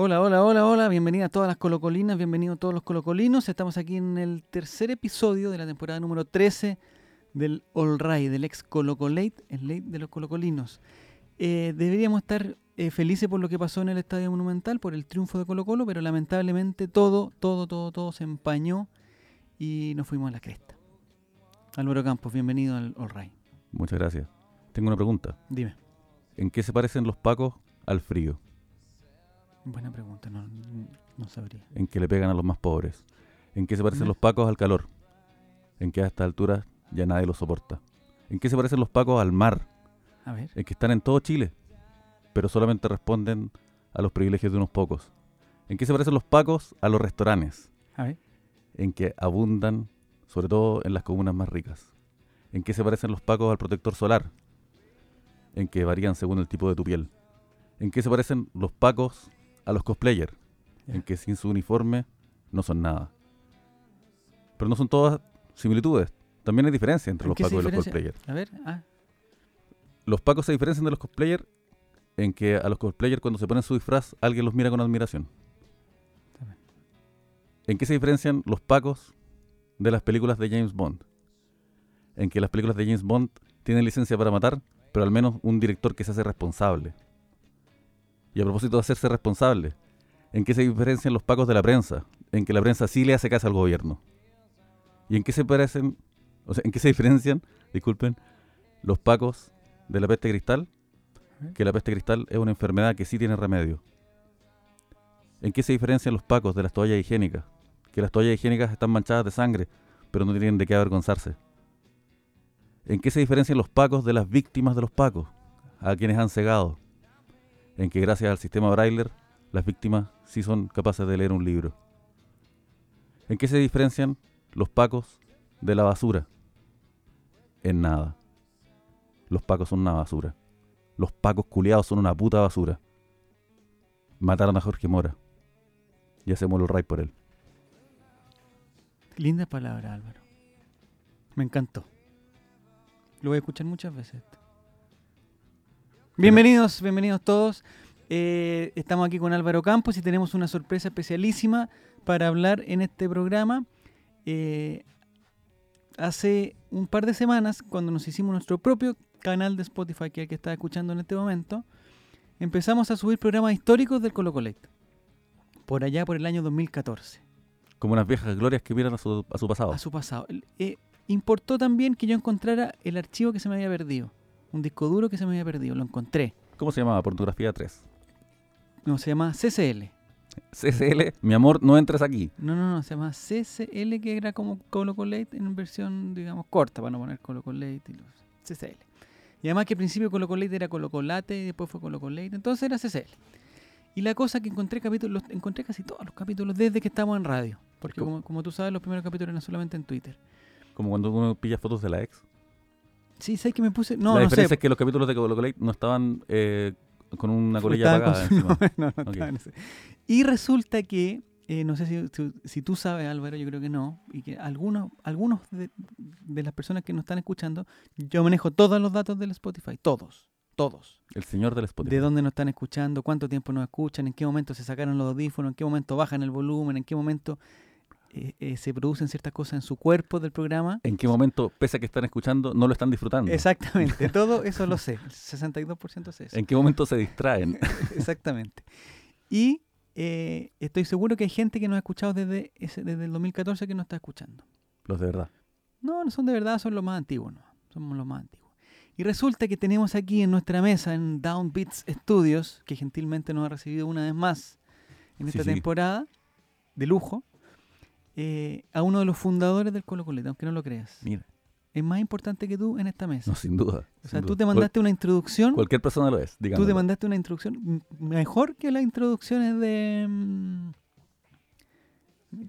Hola, hola, hola, hola. Bienvenidas a todas las colocolinas, bienvenidos todos los colocolinos. Estamos aquí en el tercer episodio de la temporada número 13 del All Right, del ex Colocolate, el late de los colocolinos. Eh, deberíamos estar eh, felices por lo que pasó en el Estadio Monumental, por el triunfo de Colo Colo, pero lamentablemente todo, todo, todo, todo se empañó y nos fuimos a la cresta. Álvaro Campos, bienvenido al All Right. Muchas gracias. Tengo una pregunta. Dime. ¿En qué se parecen los pacos al frío? Buena pregunta, no, no sabría. ¿En qué le pegan a los más pobres? ¿En qué se parecen ¿Mm? los pacos al calor? ¿En qué a esta altura ya nadie los soporta? ¿En qué se parecen los pacos al mar? A ver. En que están en todo Chile, pero solamente responden a los privilegios de unos pocos. ¿En qué se parecen los pacos a los restaurantes? A ver. En que abundan, sobre todo en las comunas más ricas. ¿En qué se parecen los pacos al protector solar? En que varían según el tipo de tu piel. ¿En qué se parecen los pacos a los cosplayers? En que sin su uniforme no son nada. Pero no son todas similitudes. También hay diferencia entre ¿En los pacos y los cosplayers. A ver. Ah, Los pacos se diferencian de los cosplayers en que a los cosplayers cuando se ponen su disfraz alguien los mira con admiración. ¿En qué se diferencian los pacos de las películas de James Bond? En que las películas de James Bond tienen licencia para matar, pero al menos un director que se hace responsable. Y a propósito de hacerse responsable, ¿en qué se diferencian los pacos de la prensa? En que la prensa sí le hace caso al gobierno. ¿Y en qué se parecen, o sea, en qué se diferencian, disculpen, los pacos de la peste cristal? Que la peste cristal es una enfermedad que sí tiene remedio. ¿En qué se diferencian los pacos de las toallas higiénicas? Que las toallas higiénicas están manchadas de sangre, pero no tienen de qué avergonzarse. ¿En qué se diferencian los pacos de las víctimas de los pacos? A quienes han cegado. En que gracias al sistema Braille, las víctimas sí son capaces de leer un libro. ¿En qué se diferencian los pacos de la basura? En nada. Los pacos son una basura. Los pacos culiados son una puta basura. Mataron a Jorge Mora. Y hacemos el ray por él. linda palabra, Álvaro. Me encantó. Lo voy a escuchar muchas veces. Bienvenidos, bienvenidos todos. Eh, estamos aquí con Álvaro Campos y tenemos una sorpresa especialísima para hablar en este programa. Eh, hace un par de semanas, cuando nos hicimos nuestro propio canal de Spotify, que es el que está escuchando en este momento, empezamos a subir programas históricos del Colo Colect. Por allá, por el año 2014 Como unas viejas glorias que miran a su, a su pasado. a su pasado. Eh, importó también que yo encontrara el archivo que se me había perdido. Un disco duro que se me había perdido. Lo encontré. ¿Cómo se llamaba? Pornografía 3. No, se llama CCL. CCL, mi amor, no entres aquí. No, no, no, se llama CCL, que era como Colo Colate en versión, digamos, corta, para no poner Colo Colate y los CCL. Y además que al principio Colo Colate era Colo Colate y después fue Colo Colate, entonces era CCL. Y la cosa que encontré capítulos, encontré casi todos los capítulos desde que estamos en radio. Porque como, como tú sabes, los primeros capítulos eran solamente en Twitter. Como cuando uno pilla fotos de la ex. Sí, sé que me puse. No, la no diferencia sé. es que los capítulos de Colo no estaban eh, con una colilla apagada con su- encima. no, no Ok. estaban ese. Y resulta que, eh, no sé si, si- si tú sabes, Álvaro, yo creo que no, y que algunos, algunos de, de las personas que nos están escuchando, yo manejo todos los datos del Spotify, todos, todos. El señor del Spotify. De dónde nos están escuchando, cuánto tiempo nos escuchan, en qué momento se sacaron los audífonos, en qué momento bajan el volumen, en qué momento eh, eh, se producen ciertas cosas en su cuerpo del programa. ¿En qué momento, pese a que están escuchando, no lo están disfrutando? Exactamente, todo eso lo sé, el 62% sé eso. ¿En qué momento se distraen? Exactamente. Y eh, estoy seguro que hay gente que nos ha escuchado desde, ese, desde el 2014 que nos está escuchando. los de verdad. No, no son de verdad, son los más antiguos, no. Somos los más antiguos. Y resulta que tenemos aquí en nuestra mesa, en Downbeats Studios, que gentilmente nos ha recibido una vez más en esta sí. temporada, de lujo, eh, a uno de los fundadores del Colo Coleta, aunque no lo creas. Mira, Es más importante que tú en esta mesa. no, sin duda. o sea, tú duda. te mandaste una introducción. Cual- cualquier persona lo es, Tú digamos. te mandaste una introducción mejor que las introducciones de. mm,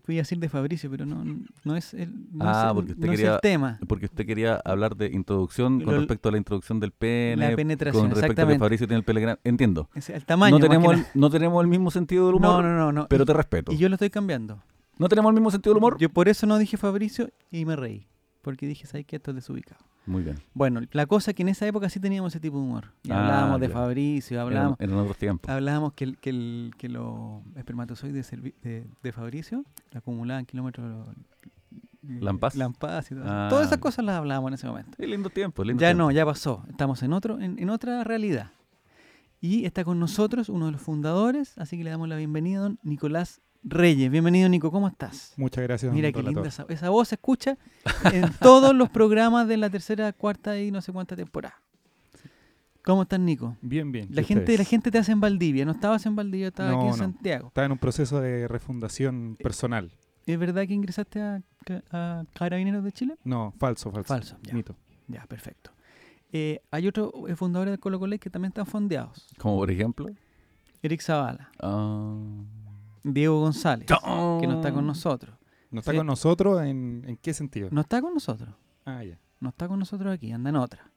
Voy a decir de Fabricio, pero no, no es el, no Ah, es el- porque usted no es quería- el tema. Porque usted quería hablar de introducción con Lo- respecto a la introducción del pene, La penetración, con respecto a que. Fabricio tiene el pene grande. Entiendo. Es el tamaño. no, tenemos el, no tenemos el mismo sentido del humor, no, no, no, no. pero te respeto. y yo lo estoy cambiando. ¿No tenemos el mismo sentido del humor? Yo por eso no dije Fabricio y me reí. Porque dije, ¿sabes qué? Esto es desubicado. Muy bien. Bueno, la cosa es que en esa época sí teníamos ese tipo de humor. Y Ah, hablábamos de. Fabricio, hablábamos, Eran, eran otros tiempos. hablábamos que, el- que, el- que los espermatozoides de, de Fabricio acumulaban kilómetros. ¿Lampas? Lampas y todo eso. Ah, Todas esas cosas las hablábamos en ese momento. Sí, lindo tiempo, lindo Ya tiempo. no, ya pasó. Estamos en otro, en, en otra realidad. Y está con nosotros uno de los fundadores, así que le damos la bienvenida a don Nicolás Reyes. Bienvenido, Nico, ¿cómo estás? Muchas gracias. Mira qué linda esa, esa voz se escucha en todos los programas de la tercera, cuarta y no sé cuánta temporada. ¿Cómo estás, Nico? Bien, bien. La ¿y gente, la gente te hace en Valdivia. No estabas en Valdivia, estabas aquí en no. Santiago. Estaba en un proceso de refundación personal. ¿Es verdad que ingresaste a, a Carabineros de Chile? No, falso, falso. Falso, ya. Mito. Ya, perfecto. Eh, hay otros eh, fundadores de Colo Colo que también están fondeados. Como por ejemplo. Eric Zavala, ah, Diego González, que no está con nosotros. ¿No está Sí. con nosotros en, en qué sentido? No está con nosotros. Ah, ya. No está con nosotros aquí, anda en otra.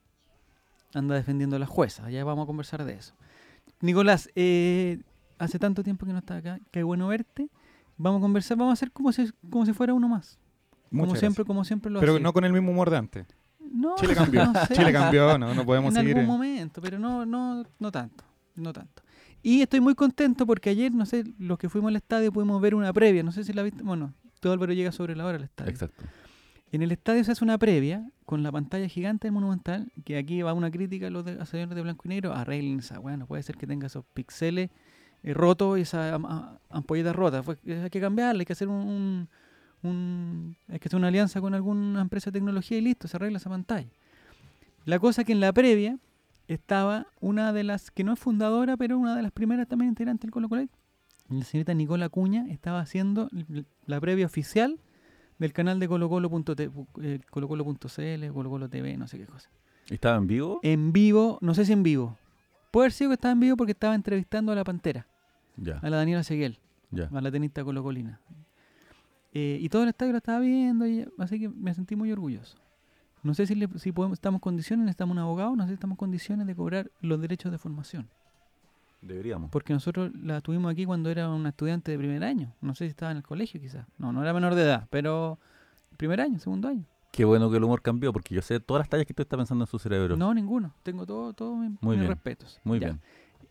Anda defendiendo a la jueza. Ya vamos a conversar de eso. Nicolás, eh, hace tanto tiempo que no estás acá. Qué bueno verte. Vamos a conversar, vamos a hacer como si, como si fuera uno más. como siempre, como siempre lo Pero no con el mismo humor de antes. No, Chile cambió. no sé. Chile cambió, no, no podemos en seguir. algún eh. momento, pero no, no, no tanto, no tanto. Y estoy muy contento porque ayer, no sé, los que fuimos al estadio pudimos ver una previa, no sé si la viste, bueno, todo Álvaro llega sobre la hora al estadio. Exacto. En el estadio se hace una previa con la pantalla gigante del Monumental, que aquí va una crítica a los de, de blanco y negro, arreglen esa, bueno, no puede ser que tenga esos píxeles eh, rotos y esa ampolleta rota, Fue- hay que cambiarle, hay que hacer un, un- un- hay que hacer una alianza con alguna empresa de tecnología y listo, se arregla esa pantalla. La cosa que en la previa estaba una de las, que no es fundadora, pero una de las primeras también integrantes del Colo Colo, la señorita Nicola Cuña estaba haciendo la previa oficial del canal de colocolo.t- eh, colocolo.cl, colocolo TV, no sé qué cosa. ¿Y ¿Estaba en vivo? En vivo, no sé si en vivo. Puede haber sido que estaba en vivo porque estaba entrevistando a la Pantera, Ya, a la Daniela Seguel, ya. a la tenista colocolina. Eh, y todo el estadio lo estaba viendo, y, así que me sentí muy orgulloso. No sé si, le- si podemos, estamos en condiciones, necesitamos un abogado, no sé si estamos en condiciones de cobrar los derechos de formación. Deberíamos. Porque nosotros la tuvimos aquí cuando era una estudiante de primer año. No sé si estaba en el colegio quizás. No, no era menor de edad, pero primer año, segundo año. Qué bueno que el humor cambió, porque yo sé todas las tallas que tú estás pensando en su cerebro. No, ninguno. Tengo todo, todo mi- Muy mis bien. respetos. Muy Ya. bien.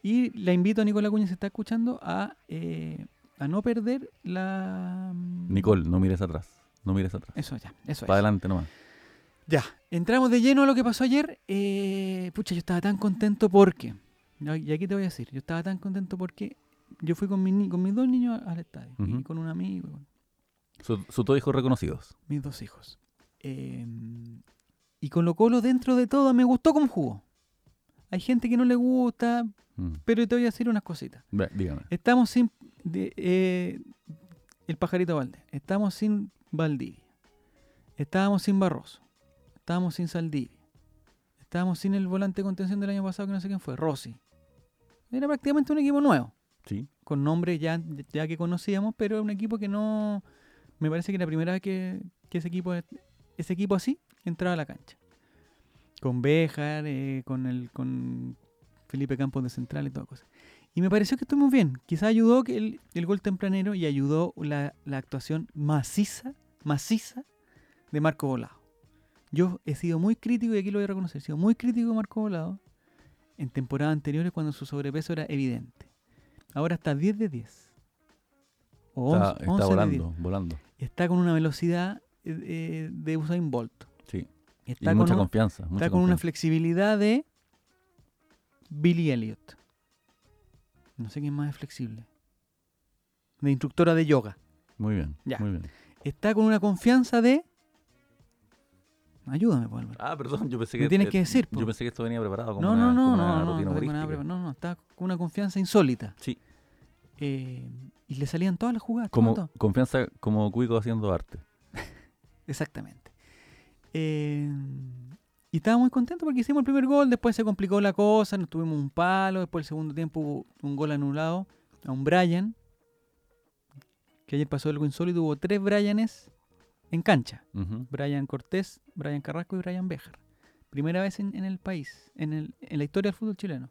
Y la invito a Nicola Cuña, se está escuchando, a, eh, a no perder la... mm, Nicole, no mires atrás. No mires atrás. Eso ya, eso Para es. adelante nomás. Ya, entramos de lleno a lo que pasó ayer. Eh, pucha, yo estaba tan contento porque... Y aquí te voy a decir, yo estaba tan contento porque yo fui con, mi ni- con mis dos niños al estadio. Y con un amigo, Sus dos hijos reconocidos. mis dos hijos. Eh, y Colo Colo dentro de todo me gustó cómo jugó. Hay gente que no le gusta, Mm. pero te voy a decir unas cositas. Ve, dígame. Estamos sin de- eh, el pajarito Valdés. Estamos sin Valdivia. Estábamos sin Barroso. Estábamos sin Saldivia. Estábamos sin el volante de contención del año pasado que no sé quién fue, Rossi. Era prácticamente un equipo nuevo, Sí. con nombres ya, ya que conocíamos, pero era un equipo que no... Me parece que la primera vez que, que ese equipo ese equipo así entraba a la cancha. Con Béjar, eh, con el con Felipe Campos de central y toda cosa. Y me pareció que estuvimos bien. Quizás ayudó que el, el gol tempranero y ayudó la, la actuación maciza, maciza de Marco Volado. Yo he sido muy crítico, y aquí lo voy a reconocer, he sido muy crítico de Marco Volado en temporadas anteriores cuando su sobrepeso era evidente. Ahora está 10 de 10. O Está, 11, está 11 de 10 volando, volando. está con una velocidad eh, de Usain Bolt. Sí. Y Está, mucha con, un- confianza. mucha está con una confianza. flexibilidad de Billy Elliot. No sé quién más es flexible. De instructora de yoga. Muy bien. Ya. Muy bien. Está con una confianza de... Ayúdame, pues, Álvaro. Ah, perdón, yo pensé Me que. tienes eh, que decir, po. Yo pensé que esto venía preparado como No, una, no, no, como no, una no, no, rutina no, tengo nada humorística. pre- no, no, está con una confianza insólita. Sí. Eh, y le salían todas las jugadas. Como todo. confianza como cuico haciendo arte. Exactamente. Eh, y estaba muy contento porque hicimos el primer gol, después se complicó la cosa, nos tuvimos un palo, después el segundo tiempo hubo un gol anulado a un Brian, que ayer pasó algo insólito, hubo tres Brianes en cancha. Brian Cortés, Brian Carrasco y Brian Béjar. Primera vez en, en el país, en, el- en la historia del fútbol chileno.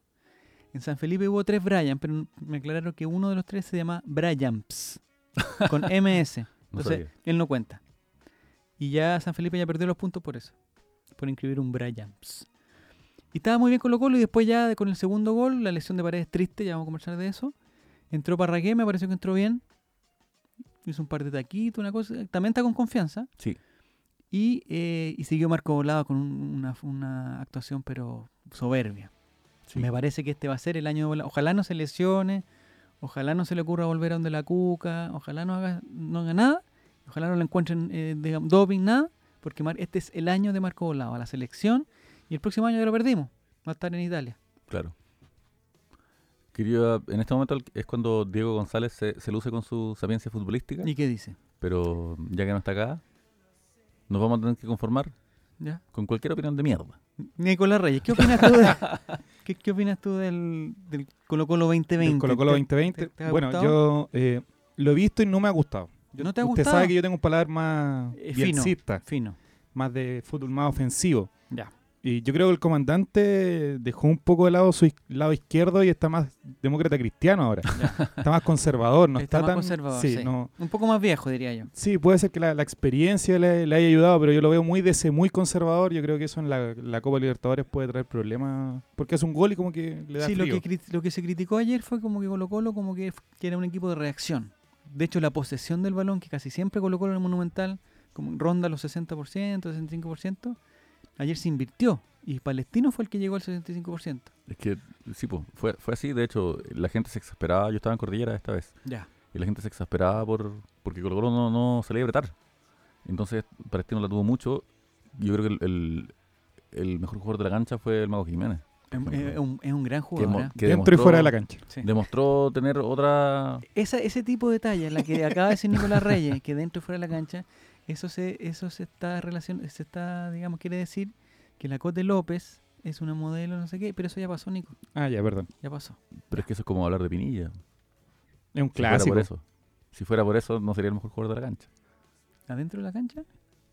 En San Felipe hubo tres Brian, pero me aclararon que uno de los tres se llama Bryans, con MS. No Entonces, sabía. él no cuenta. Y ya San Felipe ya perdió los puntos por eso. por inscribir un Bryans. Y estaba muy bien Colo Colo y después ya con el segundo gol, la lesión de paredes triste, ya vamos a conversar de eso. Entró Parragué, me pareció que entró bien. Hizo un par de taquitos, una cosa. También está con confianza. Sí. Y, eh, y siguió Marco Volado con un- una, una actuación pero soberbia. Sí. Me parece que este va a ser el año de Volado. Ojalá no se lesione, ojalá no se le ocurra volver a donde la cuca, ojalá no haga, no haga nada, ojalá no le encuentren eh, doping, nada, porque este es el año de Marco Volado, a la selección, y el próximo año ya lo perdimos. Va a estar en Italia. Claro. Quería, en este momento es cuando Diego González se, se luce con su sapiencia futbolística, ¿Y qué dice? pero ya que no está acá, nos vamos a tener que conformar ¿Ya? con cualquier opinión de mierda. Nicolás Reyes, ¿qué opinas tú, de- qué, qué opinas tú del, del Colo Colo 2020? Del Colo Colo ¿Te- 2020. te- te bueno, gustado? yo eh, lo he visto y no me ha gustado. Yo- ¿No te ha usted gustado? sabe que yo tengo un paladar más Eh, Fino. más de fútbol más ofensivo. Ya. Y yo creo que el comandante dejó un poco de lado su lado izquierdo y está más demócrata cristiano ahora. está más conservador, no Está está, más tan conservador, sí, sí. no- Un poco más viejo, diría yo. sí, puede ser que la, la experiencia le, le haya ayudado, pero yo lo veo muy de ese muy conservador. Yo creo que eso en la, la Copa Libertadores puede traer problemas porque es un gol y como que le da Sí, lo que, lo que se criticó ayer fue como que Colo Colo como que, que era un equipo de reacción. De hecho, la posesión del balón, que casi siempre Colo Colo en el Monumental, como ronda los 60%, 65%, ayer se invirtió. Y Palestino fue el que llegó al 65%. Es que, sí, po, fue, fue así. De hecho, la gente se exasperaba. Yo estaba en Cordillera esta vez. Ya. Y la gente se exasperaba por porque Colo Colo no, no salía a apretar. Entonces, Palestino la tuvo mucho. Yo creo que el, el- el mejor jugador de la cancha fue el Mago Jiménez. Es, un, es un gran jugador. ¿eh? que Dentro y fuera de la cancha. Sí. Demostró tener otra... Esa, ese tipo de talla, la que acaba de decir Nicolás Reyes, que dentro y fuera de la cancha, eso se, eso se está relacion, se está, digamos, quiere decir que la Cote López es una modelo, no sé qué, pero eso ya pasó, Nico, Ah, ya, perdón. ya pasó. Pero es que eso es como hablar de Pinilla. Es un Si fuera por eso. Si fuera por eso, no sería el mejor jugador de la cancha. ¿Adentro de la cancha?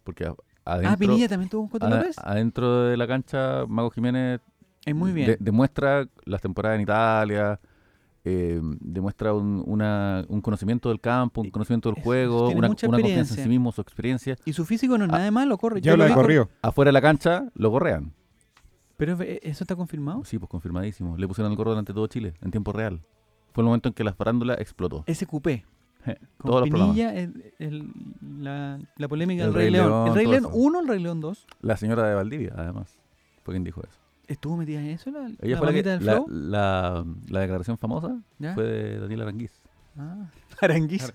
Porque a- adentro, ah, Pinilla también tuvo un Cote López. adentro de la cancha, Mago Jiménez Es muy bien. de- demuestra las temporadas en Italia, eh, demuestra un, una- un conocimiento del campo, un Y- conocimiento del juego, una, una confianza en experiencia. sí mismo, su experiencia. y su físico no es nada de malo, corre. Ya Yo lo vi de cor- corrido. Afuera de la cancha lo gorrean. Pero eh, eso está confirmado. Sí, pues confirmadísimo. Le pusieron el gorro delante de todo Chile, en tiempo real. Fue el momento en que la farándula explotó. Ese Con Todos los el- el- la, la polémica El del Rey, Rey León. León, ¿El Rey León eso. 1 el Rey León 2? La señora de Valdivia, además, fue quien dijo eso. ¿Estuvo metida en eso? ¿La, Ella la fue la, mamita que, del la, flow? la- la declaración famosa ¿Ya? fue de Daniel Aranguiz. Ah, Aranguiz,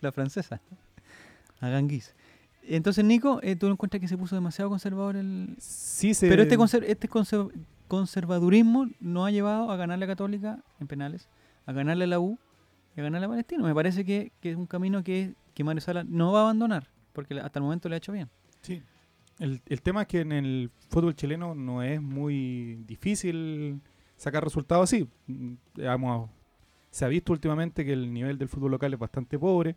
la francesa. Aranguiz. Entonces, Nico, eh, ¿tú no encuentras que se puso demasiado conservador el...? Sí, se... Pero este, conser- este conser- conservadurismo nos ha llevado a ganarle a Católica en penales, a ganarle a la U y a ganarle a Palestino. Me parece que, que es un camino que, que Mario Sala no va a abandonar, porque hasta el momento le ha hecho bien. Sí. El, el tema es que en el fútbol chileno no es muy difícil sacar resultados así. Digamos, se ha visto últimamente que el nivel del fútbol local es bastante pobre.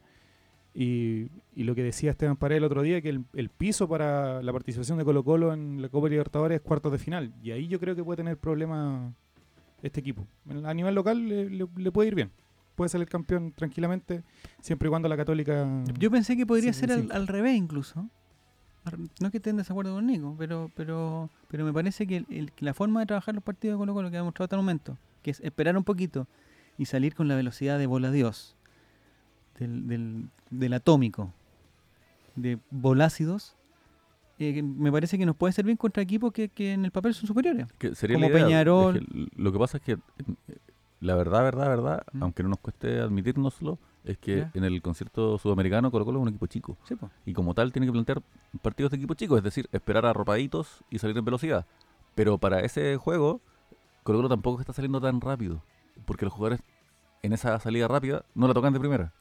Y, y lo que decía Esteban Paredes el otro día, que el, el piso para la participación de Colo Colo en la Copa Libertadores es cuartos de final. Y ahí yo creo que puede tener problemas este equipo. A nivel local le, le- le puede ir bien. Puede salir campeón tranquilamente, siempre y cuando la Católica... Yo pensé que podría Sí, ser al revés incluso. No es que esté en desacuerdo con Nico, pero, pero, pero me parece que, el- el- que la forma de trabajar los partidos de Colo Colo que ha demostrado hasta el momento, que es esperar un poquito y salir con la velocidad de bola Dios, del, del, del atómico, de volácidos, eh, me parece que nos puede servir contra equipos que, que en el papel son superiores. Que sería Como. Peñarol. Es que l- lo que pasa es que eh, la verdad, verdad, verdad, Mm. aunque no nos cueste admitírnoslo, es que en el concierto sudamericano Colo Colo es un equipo chico. Sí, po. Y como tal tiene que plantear partidos de equipo chico, es decir, esperar arropaditos y salir en velocidad. Pero para ese juego, Colo Colo tampoco está saliendo tan rápido. Porque los jugadores en esa salida rápida no la tocan de primera.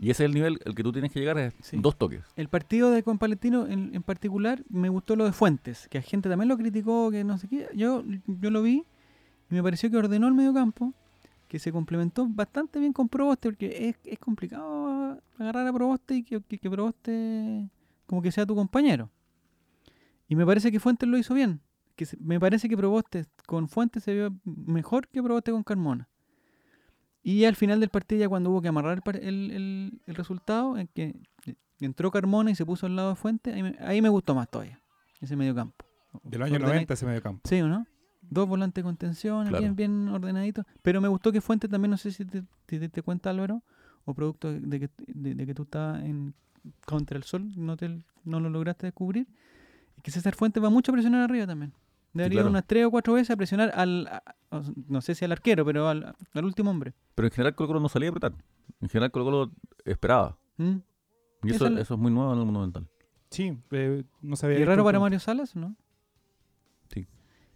Y ese es el nivel al que tú tienes que llegar, es Sí. dos toques. El partido de con Palestino en, en particular me gustó lo de Fuentes, que la gente también lo criticó, que no sé qué. Yo, yo lo vi y me pareció que ordenó el medio campo, que se complementó bastante bien con Proboste, porque es, es complicado agarrar a Proboste y que, que, que Proboste como que sea tu compañero. Y me parece que Fuentes lo hizo bien. Que se- me parece que Proboste con Fuentes se vio mejor que Proboste con Carmona. Y al final del partido, ya cuando hubo que amarrar el, el- el- el resultado, en que entró Carmona y se puso al lado de Fuentes, ahí me, ahí me gustó más todavía. ese medio campo. De los años Ordenadito. 90 ese medio campo. Sí, ¿o no? Dos volantes de contención, Claro. bien, bien ordenaditos. Pero me gustó que Fuente también, no sé si te, te, te- te cuenta Álvaro, o producto de, que, de, de que tú estabas en contra el sol, no, te, no lo lograste descubrir, que César Fuente va mucho a presionar arriba también. Debería ir claro. unas tres o cuatro veces a presionar al, a- a- no sé si al arquero, pero al, al último hombre. Pero en general Colo Colo no salía a apretar. En general Colo Colo esperaba. ¿Mm? Y eso, eso es muy nuevo en el Monumental. Sí, eh, no sabía. Y raro para Mario Salas, ¿no? Sí.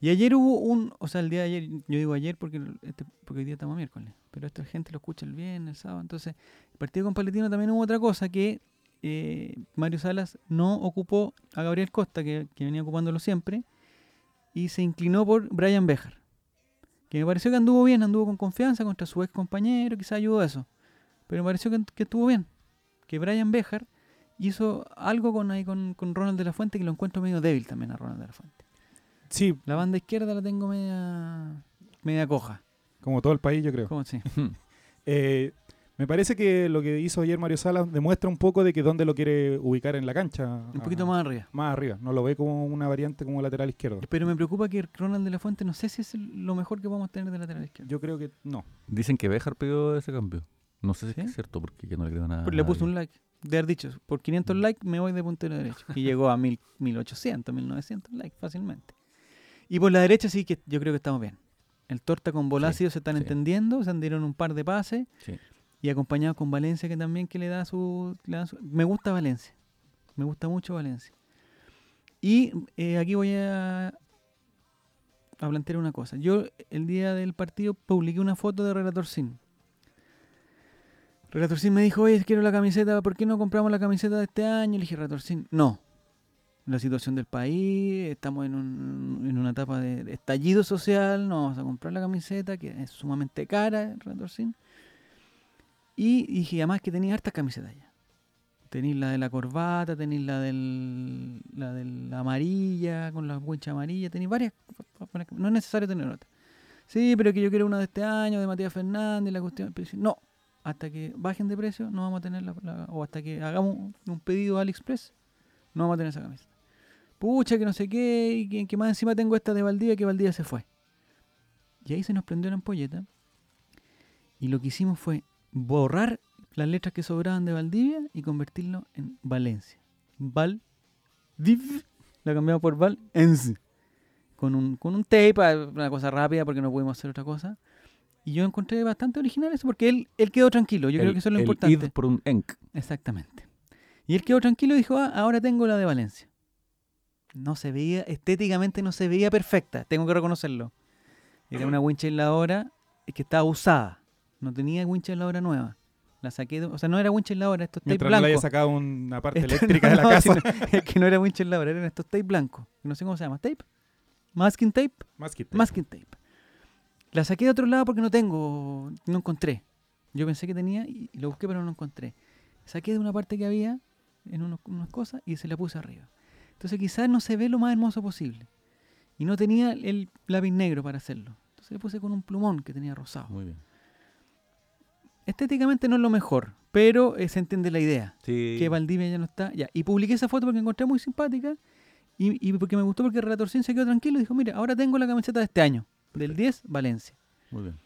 Y ayer hubo un, o sea, el día de ayer, yo digo ayer porque, este, porque hoy día estamos miércoles, pero esta gente lo escucha el viernes, el sábado, entonces, el partido con Paletino también hubo otra cosa que eh, Mario Salas no ocupó a Gabriel Costa, que, que venía ocupándolo siempre, y se inclinó por Brian Bejar, que me pareció que anduvo bien, anduvo con confianza contra su ex compañero, quizá ayudó a eso, pero me pareció que, estuvo bien, que Brian Bejar hizo algo con ahí con, con Ronald de la Fuente que lo encuentro medio débil también a Ronald de la Fuente. Sí, La banda izquierda la tengo media media coja. como todo el país, yo creo. ¿Cómo sí? Eh, me parece que lo que hizo ayer Mario Salas demuestra un poco de que dónde lo quiere ubicar en la cancha. Un poquito más arriba. Más arriba. No lo ve como una variante como lateral izquierdo. Pero me preocupa que Ronald de la Fuente no sé si es el- lo mejor que podemos tener de lateral izquierdo. Yo creo que no. Dicen que Bejar pidió ese cambio. No sé si ¿Sí? es cierto porque yo no le creo nada. Pero le puse un like. De haber dicho, por 500 likes me voy de puntero derecho. Y llegó a 1000, 1800, 1900 likes fácilmente. Y por la derecha sí que yo creo que estamos bien. El Torta con Bolasio se están sí. entendiendo, se dieron un par de pases. Sí. Y acompañado con Valencia que también que le da su... le da su- me gusta Valencia. Me gusta mucho Valencia. Y eh, aquí voy a, a plantear una cosa. Yo el día del partido publiqué una foto de Relator Sin. Relator Sin me dijo, oye, quiero la camiseta, ¿por qué no compramos la camiseta de este año? Le dije, Relator Sin, no. La situación del país, estamos en, un- en una etapa de, estallido social, no vamos a comprar la camiseta, que es sumamente cara, Relator Sin. Y dije, además que tenía hartas camisetas ya. Tenéis la de la corbata, tenéis la del la de la amarilla, con la wincha amarilla, tenéis varias. No es necesario tener otra. Sí, pero que yo quiero una de este año, de Matías Fernández, la cuestión. no, hasta que bajen de precio, no vamos a tener la, O hasta que hagamos un pedido a AliExpress, no vamos a tener esa camiseta. Pucha, que no sé qué, y que, que más encima tengo esta de Valdivia, que Valdivia se fue. Y ahí se nos prendió la ampolleta. Y lo que hicimos fue borrar las letras que sobraban de Valdivia y convertirlo en Valencia. Val Div la cambiamos por Valencia. Con un, con un tape, ah, una cosa rápida porque no pudimos hacer otra cosa. Y yo encontré bastante original eso porque él, él quedó tranquilo. Yo creo que eso es lo el importante. id por un enc. Exactamente. Y él quedó tranquilo y dijo, ah, ahora tengo la de Valencia. No se veía, estéticamente no se veía perfecta, tengo que reconocerlo. Era una wincha aisladora que estaba usada. No tenía wincha nueva. La saqué, de- o sea, no era wincha estos tape Mientras no le haya blancos. sacado una parte Esto- eléctrica no, de la casa. sino- es que no era wincha aisladora, eran estos tape blancos. No sé cómo se llama, tape. Masking tape. Masking tape. La saqué de otro lado porque no tengo, no encontré. Yo pensé que tenía y lo busqué pero no encontré. Saqué de una parte que había en unos- unas cosas y se la puse arriba. Entonces quizás no se ve lo más hermoso posible. Y no tenía el lápiz negro para hacerlo. Entonces le puse con un plumón que tenía rosado. Muy bien. Estéticamente no es lo mejor, pero eh, se entiende la idea. Sí. Que Valdivia ya no está. Ya. Y publiqué esa foto porque encontré muy simpática y, y porque me gustó porque el relator se quedó tranquilo y dijo, mira, ahora tengo la camiseta de este año, del 10, Valencia. Muy bien.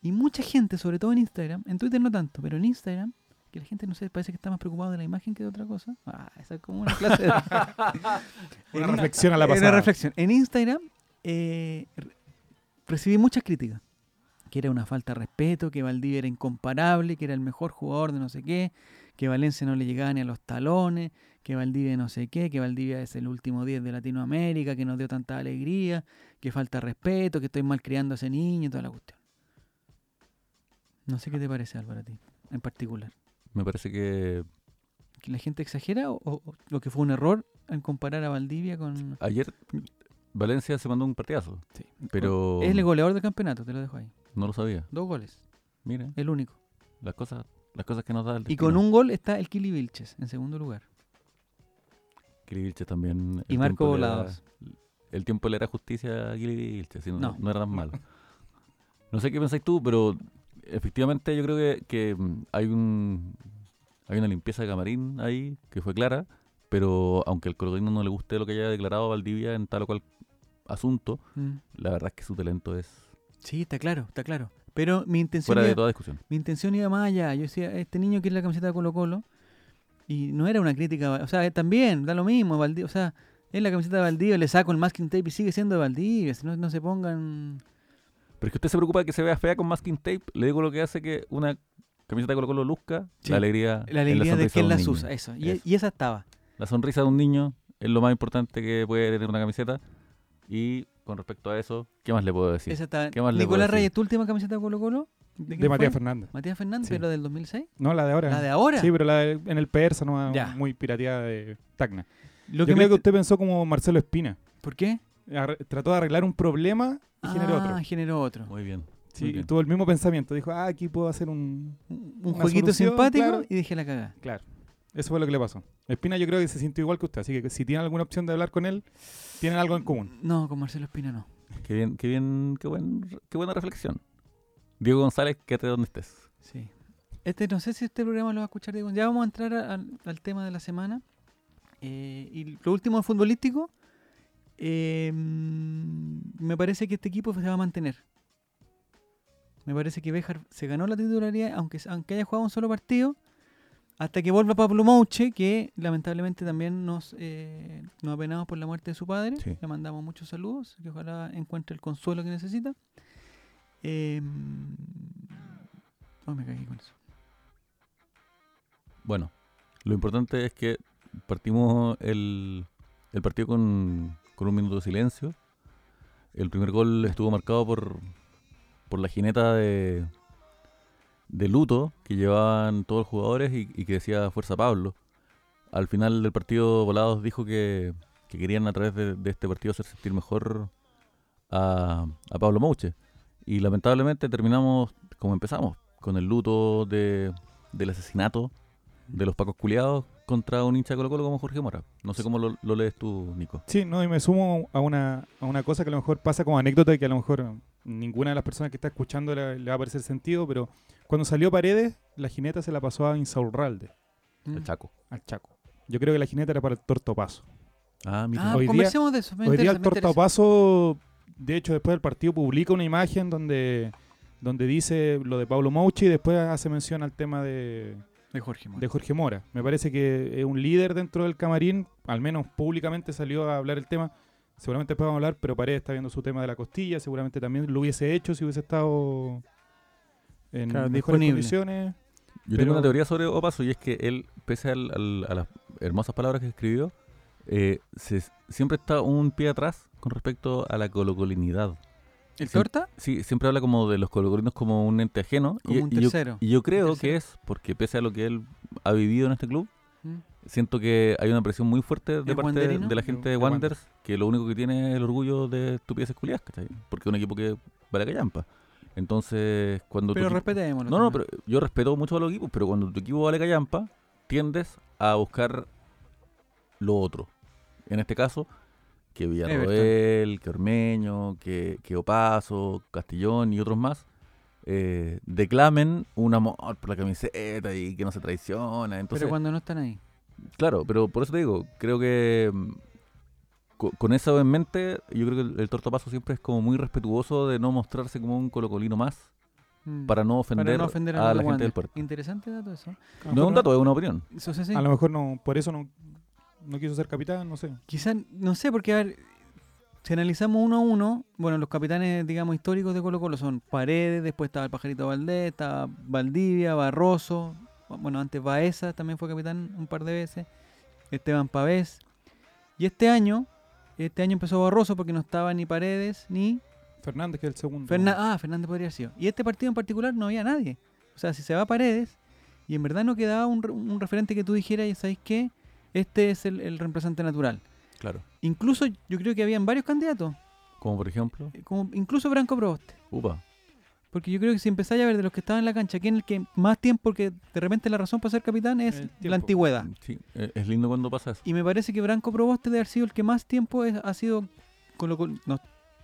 Y mucha gente, sobre todo en Instagram, en Twitter no tanto, pero en Instagram, que la gente no sé, parece que está más preocupado de la imagen que de otra cosa. Ah, esa es como una clase de... Una reflexión a la en una pasada. reflexión. En Instagram eh, re- recibí muchas críticas. Que era una falta de respeto, que Valdivia era incomparable, que era el mejor jugador de no sé qué, que Valencia no le llegaba ni a los talones, que Valdivia no sé qué, que Valdivia es el último 10 de Latinoamérica, que nos dio tanta alegría, que falta de respeto, que estoy mal criando a ese niño y toda la cuestión. No sé qué te parece, Álvaro, a ti, en particular. Me parece que ¿Que la gente exagera o, lo que fue un error en comparar a Valdivia con... ayer Valencia se mandó un partidazo. Sí. Pero Es el goleador del campeonato, te lo dejo ahí. no lo sabía. Dos goles, Mira, el único. las cosas, las cosas que nos da el Y con destino. un gol está el Kili Vilches en segundo lugar. Kili Vilches también. Y Marco Volados. El tiempo le era justicia a Kili Vilches, no, No. no era tan malo. No sé qué pensáis tú, pero efectivamente yo creo que, que, mm, hay un hay una limpieza de camarín ahí que fue clara pero aunque al Colocolino no le guste lo que haya declarado Valdivia en tal o cual asunto, Mm. la verdad es que su talento es Sí, está claro, está claro. Pero mi intención, fuera de iba, toda discusión. mi intención iba más allá. Yo decía, este niño quiere la camiseta de Colo Colo. Y no era una crítica, o sea, eh, también, da lo mismo, Valdi- o sea, es la camiseta de Valdivia, le saco el masking tape y sigue siendo de Valdivia, si no, no se pongan... Pero es que usted se preocupa de que se vea fea con masking tape. Le digo lo que hace que una camiseta de Colo Colo luzca, Sí. la alegría, La alegría de sonrisa quien las usa, eso. Y, Eso. y esa estaba. La sonrisa de un niño es lo más importante que puede tener una camiseta. Y con respecto a eso, ¿qué más le puedo decir? ¿Qué más le puedo Nicolás decir? Reyes, ¿tu última camiseta de Colo Colo? De, Matías? Fernández. Matías Fernández, Sí. pero del 2006. No, la de ahora. ¿La de ahora? Sí, pero la de- en el persa, no Ya. muy pirateada de Tacna. Lo Yo que creo me- que usted pensó como Marcelo Espina. ¿Por qué? Trató de arreglar un problema y generó ah, otro. generó otro. Muy bien. Sí, muy bien. tuvo el mismo pensamiento. Dijo, ah, aquí puedo hacer un... Un jueguito solución, simpático claro. y dejé la cagada. Claro. Eso fue lo que le pasó. Espina yo creo que se sintió igual que usted. Así que si tiene alguna opción de hablar con él, tienen algo en común. No, con Marcelo Espina no. Qué bien, qué bien, qué, buen, qué buena reflexión. Diego González, quédate donde estés. Sí. Este, no sé si este programa lo va a escuchar Diego. Ya vamos a entrar a- al, al tema de la semana. Eh, y lo último de futbolístico. Eh, mm, me parece que este equipo se va a mantener. Me parece que Béjar se ganó la titularidad, aunque, aunque haya jugado un solo partido, hasta que vuelva Pablo Mouche, que lamentablemente también nos, eh, nos apenamos por la muerte de su padre. Sí. Le mandamos muchos saludos, que ojalá encuentre el consuelo que necesita. Eh, oh, me cagué con eso. Bueno, lo importante es que partimos el, el partido con, un minuto de silencio. El primer gol estuvo marcado por, por la jineta de, de luto que llevaban todos los jugadores y, que decía Fuerza Pablo. Al final del partido, Volados dijo que, que querían a través de, este partido hacer sentir mejor a, a Pablo Mouche. Y lamentablemente terminamos como empezamos, con el luto de, del asesinato de los Pacos Culeados contra un hincha de Colo Colo como Jorge Mora. No sé cómo lo, lo lees tú, Nico. Sí, no, y me sumo a una, a una cosa que a lo mejor pasa como anécdota y que a lo mejor ninguna de las personas que está escuchando le, le va a parecer sentido, pero cuando salió Paredes, la jineta se la pasó a Insaurralde, Mm. El Chaco. al Chaco. Yo creo que la jineta era para el Tortopaso. Ah, mira. Ah, Hoy día- conversemos de eso. me Hoy día el. Tortopaso, de hecho, después del partido publica una imagen donde, donde dice lo de Pablo Mouchi y después hace mención al tema de, De Jorge Mora. de Jorge Mora. Me parece que es un líder dentro del camarín, al menos públicamente salió a hablar el tema. Seguramente después vamos a hablar, pero Paredes está viendo su tema de la costilla, seguramente también lo hubiese hecho si hubiese estado en Claro, mejores disponible. condiciones. Yo pero- tengo una teoría sobre Opaso y es que él, pese al- al- a las hermosas palabras que escribió, eh, se- siempre está un pie atrás con respecto a la colocolinidad. ¿El torta? Sí, siempre habla como de los colocolinos como un ente ajeno. Como y, un y yo, tercero. y yo creo que es porque pese a lo que él ha vivido en este club, Mm. siento que hay una presión muy fuerte de ¿Es parte wanderino? de la gente de De Wanderers que lo único que tiene es el orgullo de estupideces culiadas, ¿cachai? Porque es un equipo que vale callampa. Entonces, cuando tu Pero respetémoslo. No, no, también. pero yo respeto mucho a los equipos, pero cuando tu equipo vale callampa, tiendes a buscar lo otro. En este caso, que Villarroel, que Ormeño, que, que Opaso, Castillón y otros más eh, declamen un amor por la camiseta y que no se traiciona. Entonces, Pero cuando no están ahí. Claro, pero por eso te digo, creo que mm, co- con eso en mente, yo creo que el, el tortapaso siempre es como muy respetuoso de no mostrarse como un colocolino más Mm. para no ofender, Para no ofender a, a, la gente del puerto. Interesante dato eso. No es un dato, es una opinión. Eso. A lo mejor no, por eso no, no quiso ser capitán, no sé. Quizás, no sé, porque a ver, si analizamos uno a uno, bueno, los capitanes, digamos, históricos de Colo Colo son Paredes, después estaba el Pajarito Valdés, estaba Valdivia, Barroso, bueno, antes Baeza también fue capitán un par de veces, Esteban Pavés. Y este año, este año empezó Barroso porque no estaba ni Paredes ni Fernández, que es el segundo. Ah, Fernández podría haber sido. Y este partido en particular no había nadie. O sea, si se va Paredes y en verdad no quedaba un, re- un referente que tú dijeras, y ¿sabéis qué? Este es el, el reemplazante natural. Claro. Incluso yo creo que habían varios candidatos, Como por ejemplo, eh, como incluso Branco Proboste. upa, Porque yo creo que si empezáis a ver de los que estaban en la cancha, quién es el que más tiempo, porque de repente la razón para ser capitán es la antigüedad. sí, eh, es lindo cuando pasa eso. Y me parece que Branco Proboste debe haber sido el que más tiempo es- ha sido Colo Colo- No,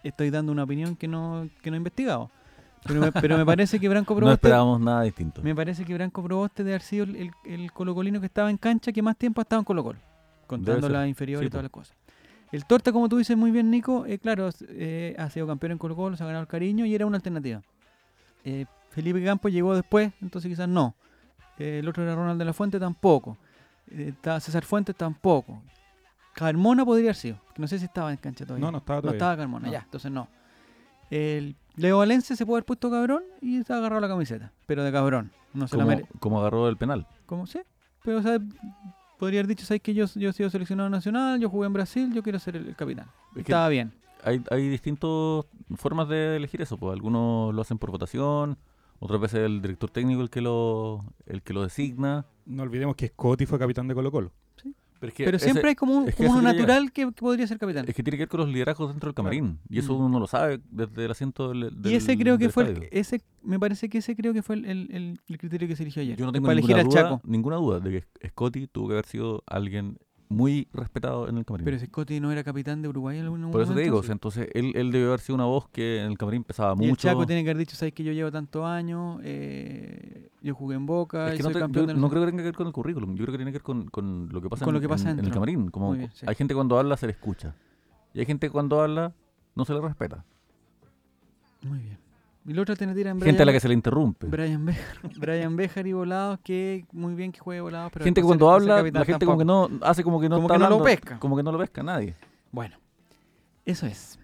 estoy dando una opinión que no, que no he investigado. Pero me, pero me parece que Branco No Proboste. esperábamos nada distinto. Me parece que Branco Proboste debe haber sido el, el, el colocolino que estaba en cancha que más tiempo ha estado en Colo Colo. contando la inferior Sí, y todas las cosas. El Torta, como tú dices muy bien, Nico, eh, claro, eh, ha sido campeón en Colo Colo, se ha ganado el cariño y era una alternativa. Eh, Felipe Campos llegó después, entonces quizás no. Eh, el otro era Ronald de la Fuente, tampoco. Eh, César Fuentes, tampoco. Carmona podría haber sido, que no sé si estaba en cancha todavía. No, no estaba No todavía. estaba Carmona, No. ya, entonces no. El Leo Valencia se puede haber puesto cabrón y se ha agarrado la camiseta, pero de cabrón. No se la Como, mere- como agarró el penal. ¿Cómo? Sí. Pero, o sea, podría haber dicho, ¿sabes que yo, yo he sido seleccionado nacional, yo jugué en Brasil, yo quiero ser el, el capitán. Es Estaba bien. hay, hay distintas formas de elegir eso. Pues. Algunos lo hacen por votación, otras veces el director técnico el que lo, el que lo designa. No olvidemos que Scotty fue capitán de Colo Colo. Pero, es que Pero ese- siempre hay como, un- es que como natural que, que podría ser capitán. Es que tiene que ver con los liderazgos dentro del camarín. Y eso Mm. uno lo sabe desde el asiento del, y ese del- creo que del fue, el, ese me parece que ese creo que fue el, el- criterio que se eligió ayer. Yo no tengo ninguna al duda, Chaco. ninguna duda de que Scotty tuvo que haber sido alguien muy respetado en el camarín. Pero ese Scotty no era capitán de Uruguay en algún Por eso te momento, digo, sí. entonces él, él debe haber sido una voz que en el camarín pesaba Y el mucho. Chaco tiene que haber dicho, ¿sabes que yo llevo tantos años? eh, yo jugué en Boca Es y no, soy te- campeón yo del no creo que tenga que ver con el currículum, yo creo que tiene que ver con, con lo que pasa, Con en, lo que pasa en- en el camarín. Como bien, sí. Hay gente que cuando habla se le escucha. Y hay gente que cuando habla no se le respeta. Muy bien. Y la otra alternativa en gente a la Brian- que se le interrumpe. Brian Bejar, Brian Bejar y Volados, que muy bien que juegue Volados, pero gente que cuando habla, la gente como que tampoco. no hace como que no Como está que no lo pesca. Como que no lo pesca nadie. Bueno, eso es.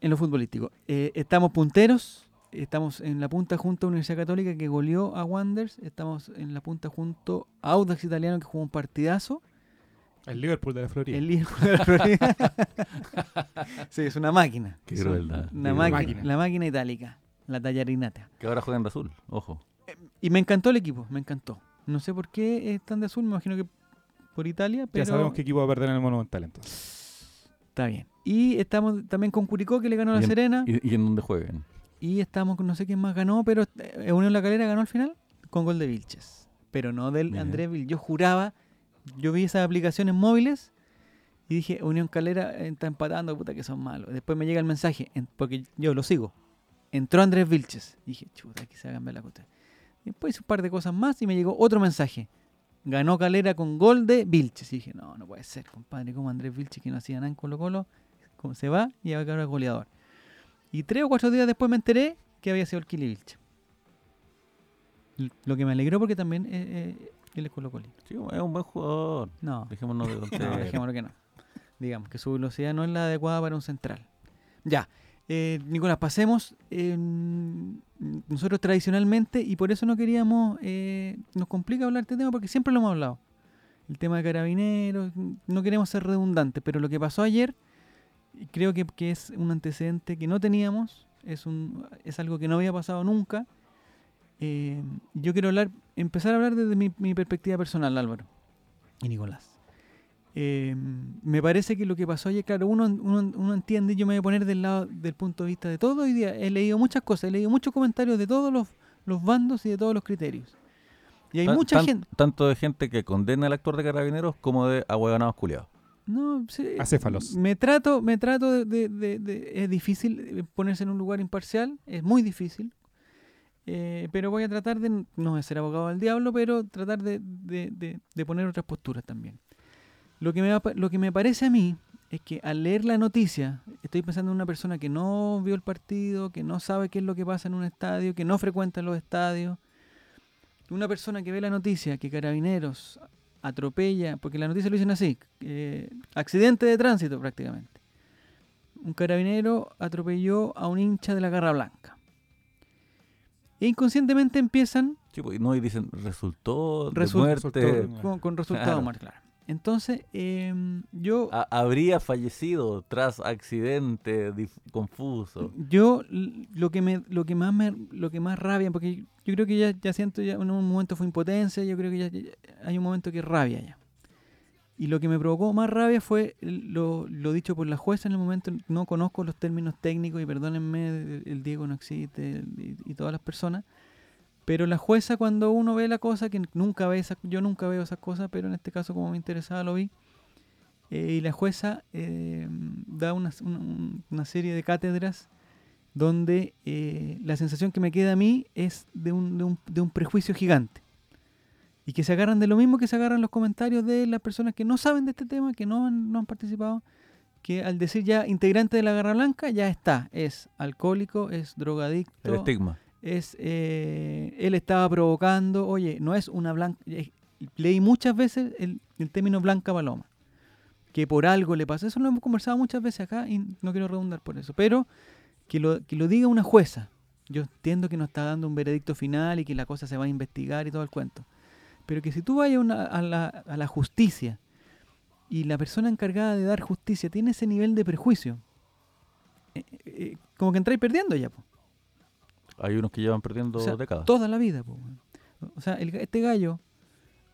En lo futbolístico. Eh, estamos punteros, estamos en la punta junto a Universidad Católica que goleó a Wanderers, estamos en la punta junto a Audax Italiano que jugó un partidazo, El Liverpool de la Florida. el Liverpool de la Florida. sí, es una máquina. Qué crueldad, Una qué máquina. La máquina itálica, la tallarinata. Que ahora juegan de azul, ojo. Y me encantó el equipo, me encantó. No sé por qué están de azul, me imagino que por Italia, pero Ya sabemos qué equipo va a perder en el Monumental entonces. está bien. Y estamos también con Curicó, que le ganó a la en- Serena. Y, y en donde jueguen. Y estamos con no sé quién más ganó, pero eh, Unión La Calera ganó al final con gol de Vilches. Pero no del. Andrés Vil. Yo juraba, yo vi esas aplicaciones móviles y dije, Unión Calera eh, está empatando, puta que son malos. Después me llega el mensaje, en- porque yo lo sigo. Entró Andrés Vilches. Dije, chuta, aquí se va a cambiar la cosa. Después hice un par de cosas más y me llegó otro mensaje. Ganó Calera con gol de Vilches. Y dije, no, no puede ser, compadre, como Andrés Vilches que no hacía nada en Colo Colo, como se va y va a quedar goleador. Y tres o cuatro días después me enteré que había sido el Kili Vilche. L- Lo que me alegró porque también eh, eh, él es Colo Colo. Sí, es un buen jugador. No, Dejémonos de no, tonterías. dejémoslo que no. Digamos que su velocidad no es la adecuada para un central. Ya, eh, Nicolás, pasemos. eh, nosotros tradicionalmente, y por eso no queríamos, eh, nos complica hablar de este tema porque siempre lo hemos hablado. El tema de carabineros, no queremos ser redundantes, pero lo que pasó ayer creo que, que es un antecedente que no teníamos, es, un, es algo que no había pasado nunca. Eh, yo quiero hablar, empezar a hablar desde mi, mi perspectiva personal, Álvaro y Nicolás. Eh, me parece que lo que pasó ayer, claro, uno, uno, uno entiende, yo me voy a poner del lado del punto de vista de todo hoy día. He leído muchas cosas, he leído muchos comentarios de todos los, los bandos y de todos los criterios. Y hay Tan- mucha tan- gente. Tanto de gente que condena al actor de carabineros como de ahueonados culiados. No, sí, Acéfalos. Me trato, me trato de, de- de- de- Es difícil ponerse en un lugar imparcial, es muy difícil. Eh, pero voy a tratar de, no de ser abogado del diablo, pero tratar de, poner otras posturas también. Lo que, me va pa- lo que me parece a mí es que al leer la noticia, estoy pensando en una persona que no vio el partido, que no sabe qué es lo que pasa en un estadio, que no frecuenta los estadios. Una persona que ve la noticia, que Carabineros atropella, porque la noticia lo dicen así, eh, accidente de tránsito prácticamente. Un carabinero atropelló a un hincha de la Garra Blanca. E inconscientemente empiezan Sí, pues, no, y dicen, resultó de muerte. con, con resultado Claro. claro. Entonces, em, yo, Ha- habría fallecido tras accidente confuso. yo lo que me, lo que más me, lo que más rabia, porque yo creo que ya, ya siento ya en un momento fue impotencia, yo creo que ya, ya- hay un momento que rabia ya. Y lo que me provocó más rabia fue lo, dicho por la jueza en el momento, no conozco los términos técnicos y perdónenme, el, Diego no existe y, todas las personas, pero la jueza cuando uno ve la cosa, que nunca ve esas, yo nunca veo esas cosas, pero en este caso como me interesaba lo vi, eh, y la jueza eh, da una, un- una serie de cátedras donde eh, la sensación que me queda a mí es de un, de un, de un prejuicio gigante. Y que se agarran de lo mismo que se agarran los comentarios de las personas que no saben de este tema, que no han, no han participado, que al decir ya integrante de la Garra Blanca, ya está. Es alcohólico, es El drogadicto, estigma. es eh, él estaba provocando, oye, no es una blanca, eh, leí muchas veces el, el término blanca paloma, que por algo le pasó, eso lo hemos conversado muchas veces acá y no quiero redundar por eso, pero que lo, que lo diga una jueza, yo entiendo que no está dando un veredicto final y que la cosa se va a investigar y todo el cuento, pero que si tú vayas a una- a la, a la justicia y la persona encargada de dar justicia tiene ese nivel de prejuicio, eh, eh, como que entráis perdiendo ya, po. Hay unos que llevan perdiendo O sea, décadas. Toda la vida, po. O sea, el este gallo,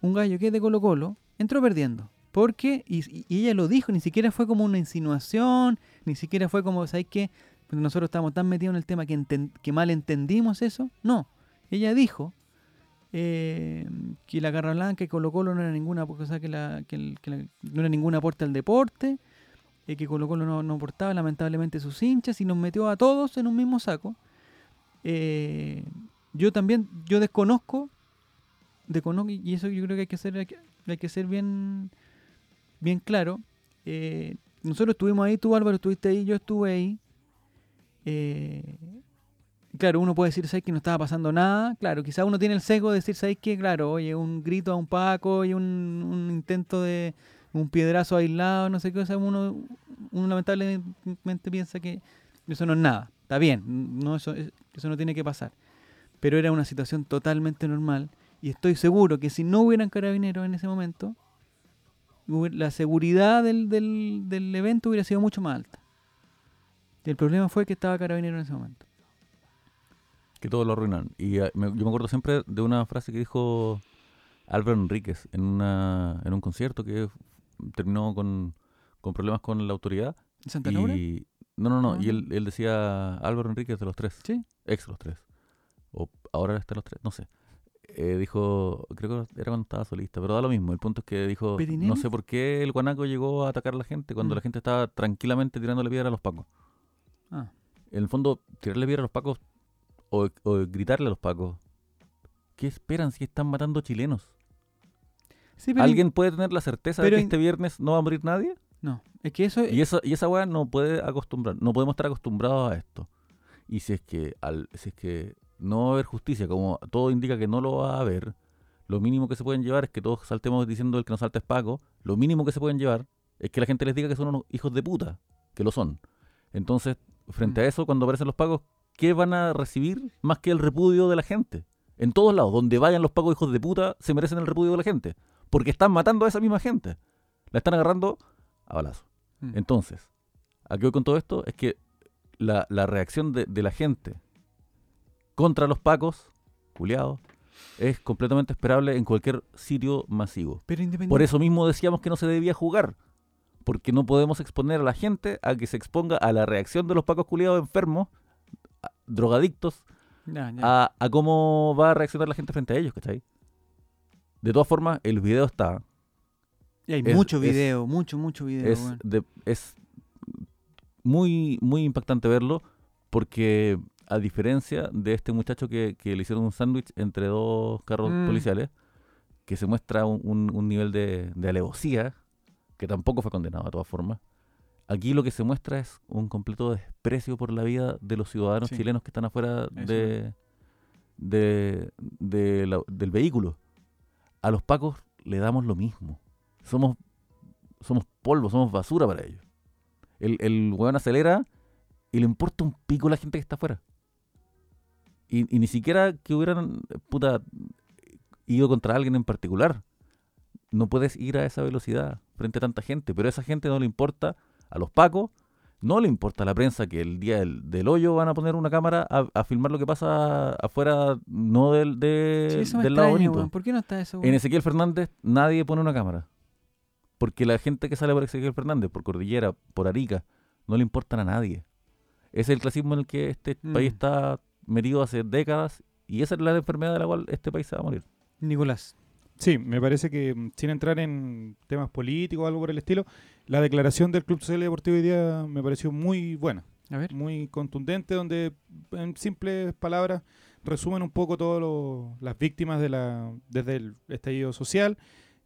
un gallo que es de Colo Colo, entró perdiendo. Porque, y, ella lo dijo, ni siquiera fue como una insinuación, ni siquiera fue como, ¿sabes qué? Porque nosotros estamos tan metidos en el tema que mal entendimos eso. No, ella dijo eh, que la Garra Blanca y Colo Colo no era ninguna, o sea, que, la, que, no era ningún aporte al deporte, eh, que Colo Colo no, no aportaba lamentablemente sus hinchas y nos metió a todos en un mismo saco. Eh, yo también, yo desconozco, desconozco, y eso yo creo que hay que ser, hay que ser bien, bien claro. Eh, nosotros estuvimos ahí, tú Álvaro estuviste ahí, yo estuve ahí. Claro, uno puede decir, ¿sabes que no estaba pasando nada? Claro, quizá uno tiene el sesgo de decir, ¿sabes que Claro, oye, un grito a un Paco y un, intento de un piedrazo aislado, no sé qué, o sea, uno, uno lamentablemente piensa que eso no es nada. Está bien, no, eso, es- eso no tiene que pasar. Pero era una situación totalmente normal y estoy seguro que si no hubieran carabineros en ese momento, la seguridad del, del, del evento hubiera sido mucho más alta. Y el problema fue que estaba carabinero en ese momento. Que todos lo arruinan. Y eh, me- yo me acuerdo siempre de una frase que dijo Álvaro Enríquez en, una, en un concierto que terminó con, con problemas con la autoridad. ¿En Santa? Y, no, no, no. Ah. Y él, él decía Álvaro Enríquez de los tres. Sí. Ex los tres. O ahora está los tres, no sé. Eh, dijo, creo que era cuando estaba solista, pero da lo mismo. El punto es que dijo, no sé por qué el guanaco llegó a atacar a la gente cuando Mm. la gente estaba tranquilamente tirándole piedra a los pacos. Ah, En el fondo, tirarle piedra a los pacos o, o gritarle a los pacos. ¿Qué esperan si están matando chilenos? Sí, pero ¿Alguien puede tener la certeza de pero que este viernes no va a morir nadie? No, es que eso... Y esa, y esa weá no puede acostumbrar, no podemos estar acostumbrados a esto. Y si es que al, si es que no va a haber justicia, como todo indica que no lo va a haber, lo mínimo que se pueden llevar es que todos saltemos diciendo el que nos salta es Paco, lo mínimo que se pueden llevar es que la gente les diga que son unos hijos de puta, que lo son. Entonces, frente Mm. a eso, cuando aparecen los pagos, ¿qué van a recibir más que el repudio de la gente? En todos lados, donde vayan los pagos hijos de puta, se merecen el repudio de la gente. Porque están matando a esa misma gente. La están agarrando a balazo. Mm. Entonces, ¿a qué voy con todo esto? Es que la, la reacción de, de la gente contra los pacos, culiados, es completamente esperable en cualquier sitio masivo. pero. Por eso mismo decíamos que no se debía jugar. Porque no podemos exponer a la gente a que se exponga a la reacción de los pacos culiados enfermos, drogadictos, Ya, ya. a, a cómo va a reaccionar la gente frente a ellos, ¿cachai? De todas formas, el video está, Y hay es- mucho es- video, mucho, mucho video. es, weón. de- es muy, muy impactante verlo porque a diferencia de este muchacho que, que le hicieron un sándwich entre dos carros Mm. policiales, que se muestra un, un- un nivel de, de alevosía, que tampoco fue condenado de todas formas, aquí lo que se muestra es un completo desprecio por la vida de los ciudadanos Sí. chilenos que están afuera de, de- de la- del vehículo. A los pacos le damos lo mismo. Somos, somos polvo, somos basura para ellos. El, el weón acelera y le importa un pico la gente que está afuera. Y, y ni siquiera que hubieran, puta, ido contra alguien en particular. No puedes ir a esa velocidad frente a tanta gente, pero a esa gente no le importa a los pacos, no le importa a la prensa que el día del, del hoyo van a poner una cámara a, a filmar lo que pasa afuera, no del, de- Sí, eso me del lado bonito. ¿Por qué no está eso, En? Ezequiel Fernández nadie pone una cámara. Porque la gente que sale por Ezequiel Fernández, por Cordillera, por Arica, no le importan a nadie. Ese es el clasismo en el que este Mm. país está metido hace décadas y esa es la enfermedad de la cual este país se va a morir. Nicolás. Sí, me parece que mm, sin entrar en temas políticos o algo por el estilo, la declaración del Club Social y Deportivo hoy día me pareció muy buena, A ver. muy contundente, donde en simples palabras resumen un poco todas las víctimas de la, desde el estallido social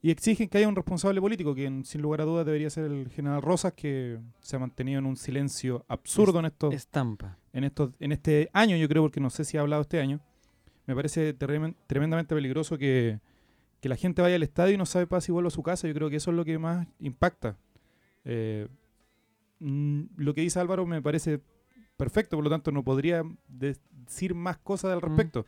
y exigen que haya un responsable político, que sin lugar a dudas debería ser el general Rosas, que se ha mantenido en un silencio absurdo en estos, Estampa. en estos, en este año, yo creo, porque no sé si ha hablado este año. Me parece tremen- tremendamente peligroso que, que la gente vaya al estadio y no sabe para si vuelve a su casa. Yo creo que eso es lo que más impacta. Eh, mm, lo que dice Álvaro me parece perfecto, por lo tanto no podría de- decir más cosas al Mm. respecto.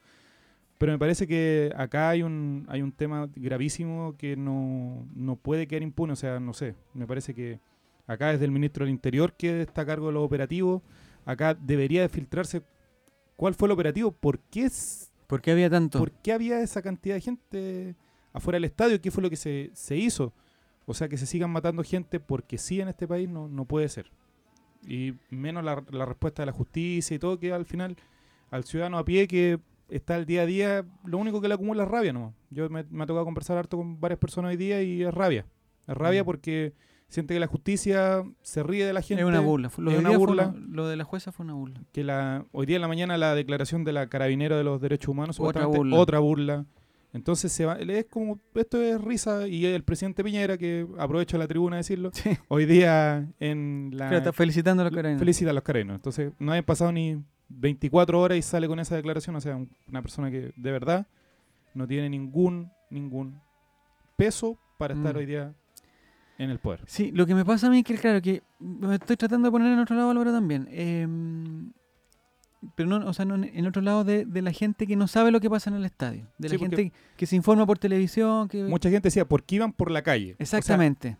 Pero me parece que acá hay un, hay un tema gravísimo que no, no puede quedar impune. O sea, no sé, me parece que acá desde el ministro del Interior que está a cargo de los operativos, acá debería de filtrarse cuál fue el operativo, por qué, es- ¿Por qué había tanto? por qué había esa cantidad de gente afuera del estadio, qué fue lo que se, se hizo. O sea, que se sigan matando gente porque sí en este país no, no puede ser. Y menos la, la respuesta de la justicia y todo, que al final al ciudadano a pie que está el día a día, lo único que le acumula es rabia nomás. Yo me, me ha tocado conversar harto con varias personas hoy día y es rabia. Es rabia Mm. porque siente que la justicia se ríe de la gente. es una burla. Lo, de una burla. una- lo de la jueza fue una burla. que la hoy día en la mañana la declaración de la carabinera de los derechos humanos Otra burla. otra burla entonces se va es como esto es risa y el presidente Piñera que aprovecha la tribuna de decirlo Sí. hoy día en la Claro, está felicitando a los carabineros. felicita a los carabineros entonces no hayan pasado ni 24 horas y sale con esa declaración o sea un- una persona que de verdad no tiene ningún ningún peso para estar Mm. hoy día en el poder Sí, lo que me pasa a mí es que, claro, que me estoy tratando de poner en otro lado, Álvaro, también. em, pero no, o sea, no en- otro lado de, de la gente que no sabe lo que pasa en el estadio. De la Sí, gente que se informa por televisión. que mucha gente decía ¿por qué iban por la calle? O sea, Exactamente.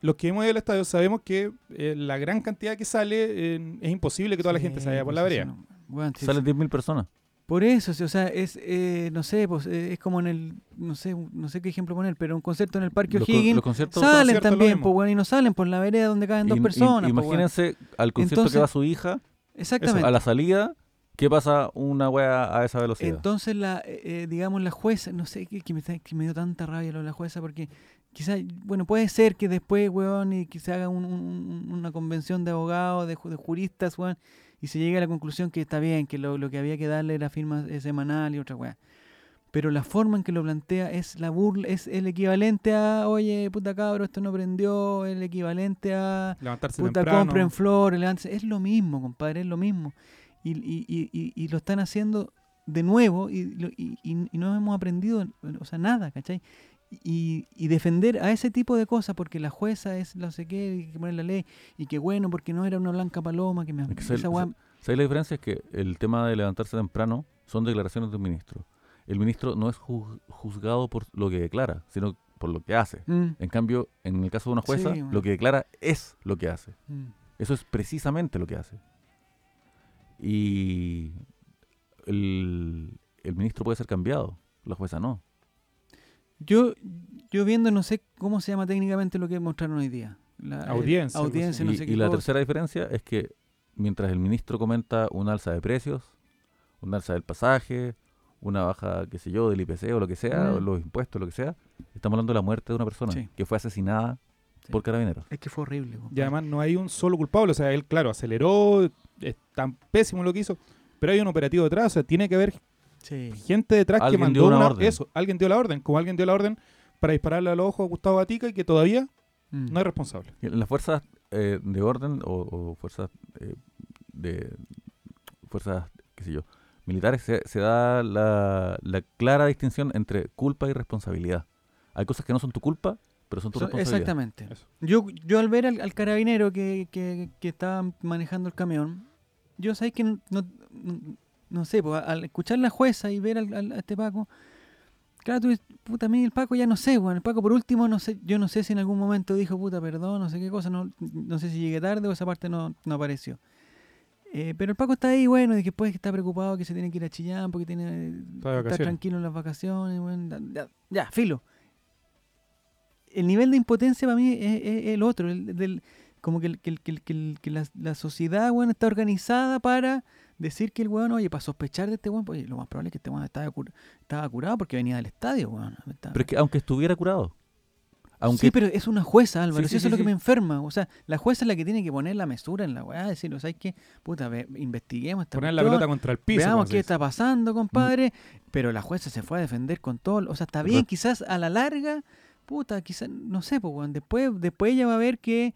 los que hemos ido al estadio sabemos que eh, la gran cantidad que sale eh, es imposible que toda la gente vaya por la pues, vereda. eso no- bueno, sí, Salen sí. 10.000 personas. Por eso, sí, o sea, es, eh, no sé, pues eh, es como en el, no sé, no sé qué ejemplo poner, pero un concierto en el Parque con- O'Higgins, los conciertos. salen conciertos lo también, pues bueno, y no salen por la vereda donde caben dos personas. pues, imagínense al concierto Entonces- que va su hija, Exactamente. a la salida, ¿qué pasa una wea a esa velocidad? Entonces, la, eh, eh, digamos, la jueza, no sé, que, que me, está- que me dio tanta rabia lo de la jueza, porque quizás, bueno, puede ser que después, weón, y que se haga un- un- una convención de abogados, de, ju- de juristas, weón, y se llegue a la conclusión que está bien, que lo, lo que había que darle era firma eh, semanal y otra weá. Pero la forma en que lo plantea es la burla, es el equivalente a, oye, puta cabro, esto no prendió, el equivalente a, Levantarse puta, temprano. compren flores, levántese. Es lo mismo, compadre, es lo mismo. Y, y, y, y, lo están haciendo de nuevo y, no hemos aprendido, o sea, nada, ¿cachai? Y, y defender a ese tipo de cosas porque la jueza es no sé qué, hay que poner la ley, y que bueno, porque no era una blanca paloma, que me... Esa weá- ¿Sabes la diferencia? Es que el tema de levantarse temprano son declaraciones de un ministro. El ministro no es ju- juzgado por lo que declara, sino por lo que hace. Mm, En cambio, en el caso de una jueza, Sí, bueno. lo que declara es lo que hace. mm. Eso es precisamente lo que hace. Y el, el ministro puede ser cambiado, la jueza no. Yo, yo viendo, no sé cómo se llama técnicamente lo que mostraron hoy día. La, Audiencia, audiencia, y no sé y qué la cosa. tercera diferencia es que mientras el ministro comenta un alza de precios, un alza del pasaje, una baja, qué sé yo, del IPC o lo que sea, Mm. o los impuestos, lo que sea, estamos hablando de la muerte de una persona Sí. que fue asesinada Sí. por carabineros. Es que fue horrible. Y además no hay un solo culpable. O sea, él, claro, aceleró, es tan pésimo lo que hizo, pero hay un operativo detrás. O sea, tiene que haber Sí. gente detrás que mandó dio una una, orden. eso. Alguien dio la orden, como alguien dio la orden para dispararle a los ojos a Gustavo Gatica y que todavía Mm. no es responsable. Las fuerzas eh, de orden o, o fuerzas eh, de fuerzas, qué sé yo, militares se, se da la, la clara distinción entre culpa y responsabilidad. Hay cosas que no son tu culpa, pero son tu So- responsabilidad. Exactamente. Eso. Yo, yo al ver al, al carabinero que, que, que estaba manejando el camión, yo sabía que no, no, no sé, pues, al escuchar la jueza y ver al, al- a este Paco, claro, tú puta, a mí el Paco ya no sé, bueno, el Paco por último, no sé, yo no sé si en algún momento dijo, puta, perdón, no sé qué cosa, no, no sé si llegué tarde o esa parte no, no apareció. Eh, pero el Paco está ahí, bueno, y que después está preocupado que se tiene que ir a Chillán porque tiene Está tranquilo en las vacaciones, bueno, ya, filo. El nivel de impotencia para mí es, es el otro, el del, como que, el- que, el- que, el- que, que la, la sociedad, bueno, está organizada para decir que el weón, oye, para sospechar de este weón, pues, oye, lo más probable es que este weón estaba, cur- estaba curado porque venía del estadio, weón. Estaba- Pero es que aunque estuviera curado, Aunque Sí, pero es una jueza, Álvaro. Sí, eso es sí, lo que me enferma. O sea, la jueza es la que tiene que poner la mesura en la weá. Decir, ¿sabes qué? Puta, ve- investiguemos esta Poner la pelota contra el piso. Veamos se qué está pasando, compadre. Pero la jueza se fue a defender con todo. O sea, está bien, quizás a la larga, puta, quizás, no sé, pues, weón, después, después ella va a ver que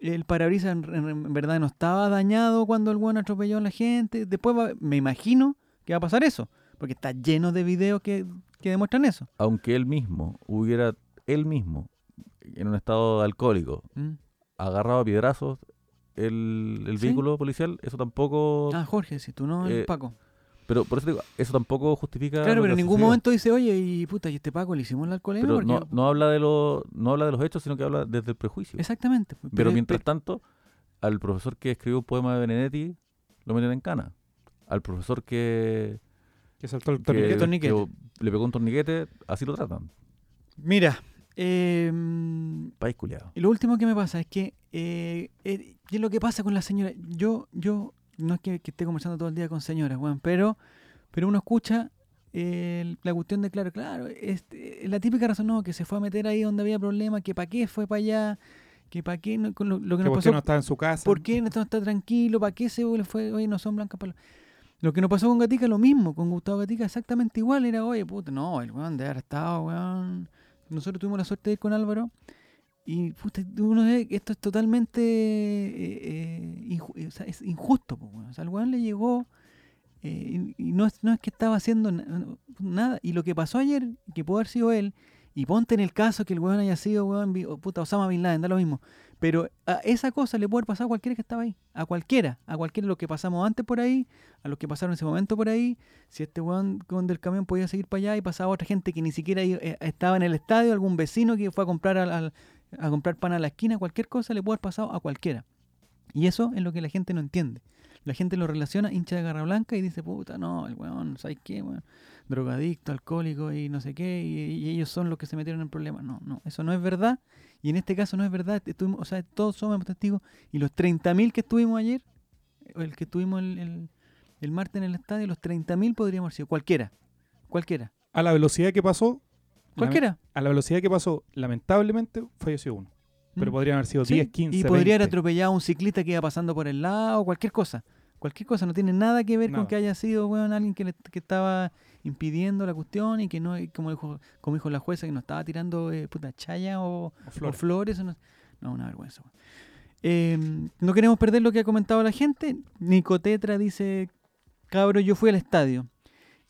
el parabrisas en, en- en verdad no estaba dañado cuando el weón atropelló a la gente. Después va- me imagino que va a pasar eso. Porque está lleno de videos que, que demuestran eso. aunque él mismo hubiera, él mismo, en un estado alcohólico, Mm. agarrado a piedrazos el, el Sí. vehículo policial, eso tampoco... Ah, Jorge, si tú no, Eh, Paco. Pero por eso digo, eso tampoco justifica... Claro, pero en ningún momento dice, oye, y puta, y este Paco le hicimos la alcoholemia. Pero porque... no, no habla de lo, no habla de los hechos, sino que habla desde el prejuicio. Exactamente. pues, Pero mientras tanto, al profesor que escribió un poema de Benedetti, lo meten en cana. Al profesor que, Que saltó el que- torniquete. Torniquete. que le pegó un torniquete, así lo tratan. Mira, eh, País culiado. y lo último que me pasa es que, eh, eh, ¿qué es lo que pasa con la señora? Yo, yo, no es que, que esté conversando todo el día con señoras, weón, pero, pero uno escucha eh, la cuestión de, claro, claro, este, la típica razón, no, que se fue a meter ahí donde había problemas, que para qué fue para allá, que para qué, no- con lo, lo que Que nos pasó no estaba en su casa. ¿Por qué no está, está tranquilo? ¿Para qué se fue? Oye, no son blancas para Lo que nos pasó con Gatica lo mismo, con Gustavo Gatica exactamente igual. Era, oye, puta, no, el weón de haber estado, weón. Nosotros tuvimos la suerte de ir con Álvaro. Y, puta, uno ve que esto es totalmente eh, eh, es injusto, po, weón. O sea, el weón le llegó eh, y, no, es, no es que estaba haciendo na- nada. Y lo que pasó ayer, que pudo haber sido él, y ponte en el caso que el weón haya sido, weón, vi- o puta, Osama Bin Laden, da lo mismo. Pero a esa cosa le puede haber pasado a cualquiera que estaba ahí. A cualquiera. A cualquiera de los que pasamos antes por ahí, a los que pasaron ese momento por ahí. Si este weón con del camión podía seguir para allá y pasaba otra gente que ni siquiera estaba en el estadio, algún vecino que fue a comprar al- al- a comprar pan a la esquina, cualquier cosa le puede haber pasado a cualquiera. Y eso es lo que la gente no entiende. La gente lo relaciona hincha de garra blanca y dice, puta, no, el weón, ¿sabes qué? Weón? Drogadicto, alcohólico y no sé qué, y, y ellos son los que se metieron en problemas. No, no, eso no es verdad. Y en este caso no es verdad. Estuvimos, o sea, todos somos testigos. Y los 30.000 que estuvimos ayer, el que estuvimos el, el, el martes en el estadio, los 30.000 podríamos haber sido cualquiera. Cualquiera. A la velocidad que pasó, Cualquiera. A la velocidad que pasó, lamentablemente falleció uno. Pero ¿Mm? podrían haber sido Sí, 10, 15, Y podría haber 20. atropellado a un ciclista que iba pasando por el lado, cualquier cosa. Cualquier cosa, no tiene nada que ver con que haya sido weón, alguien que, le- que estaba impidiendo la cuestión y que no, como dijo, como dijo la jueza, que no estaba tirando eh, puta chaya o, O o flores. o no, no, una vergüenza. Eh, no queremos perder lo que ha comentado la gente. Nicotetra dice, cabro, yo fui al estadio.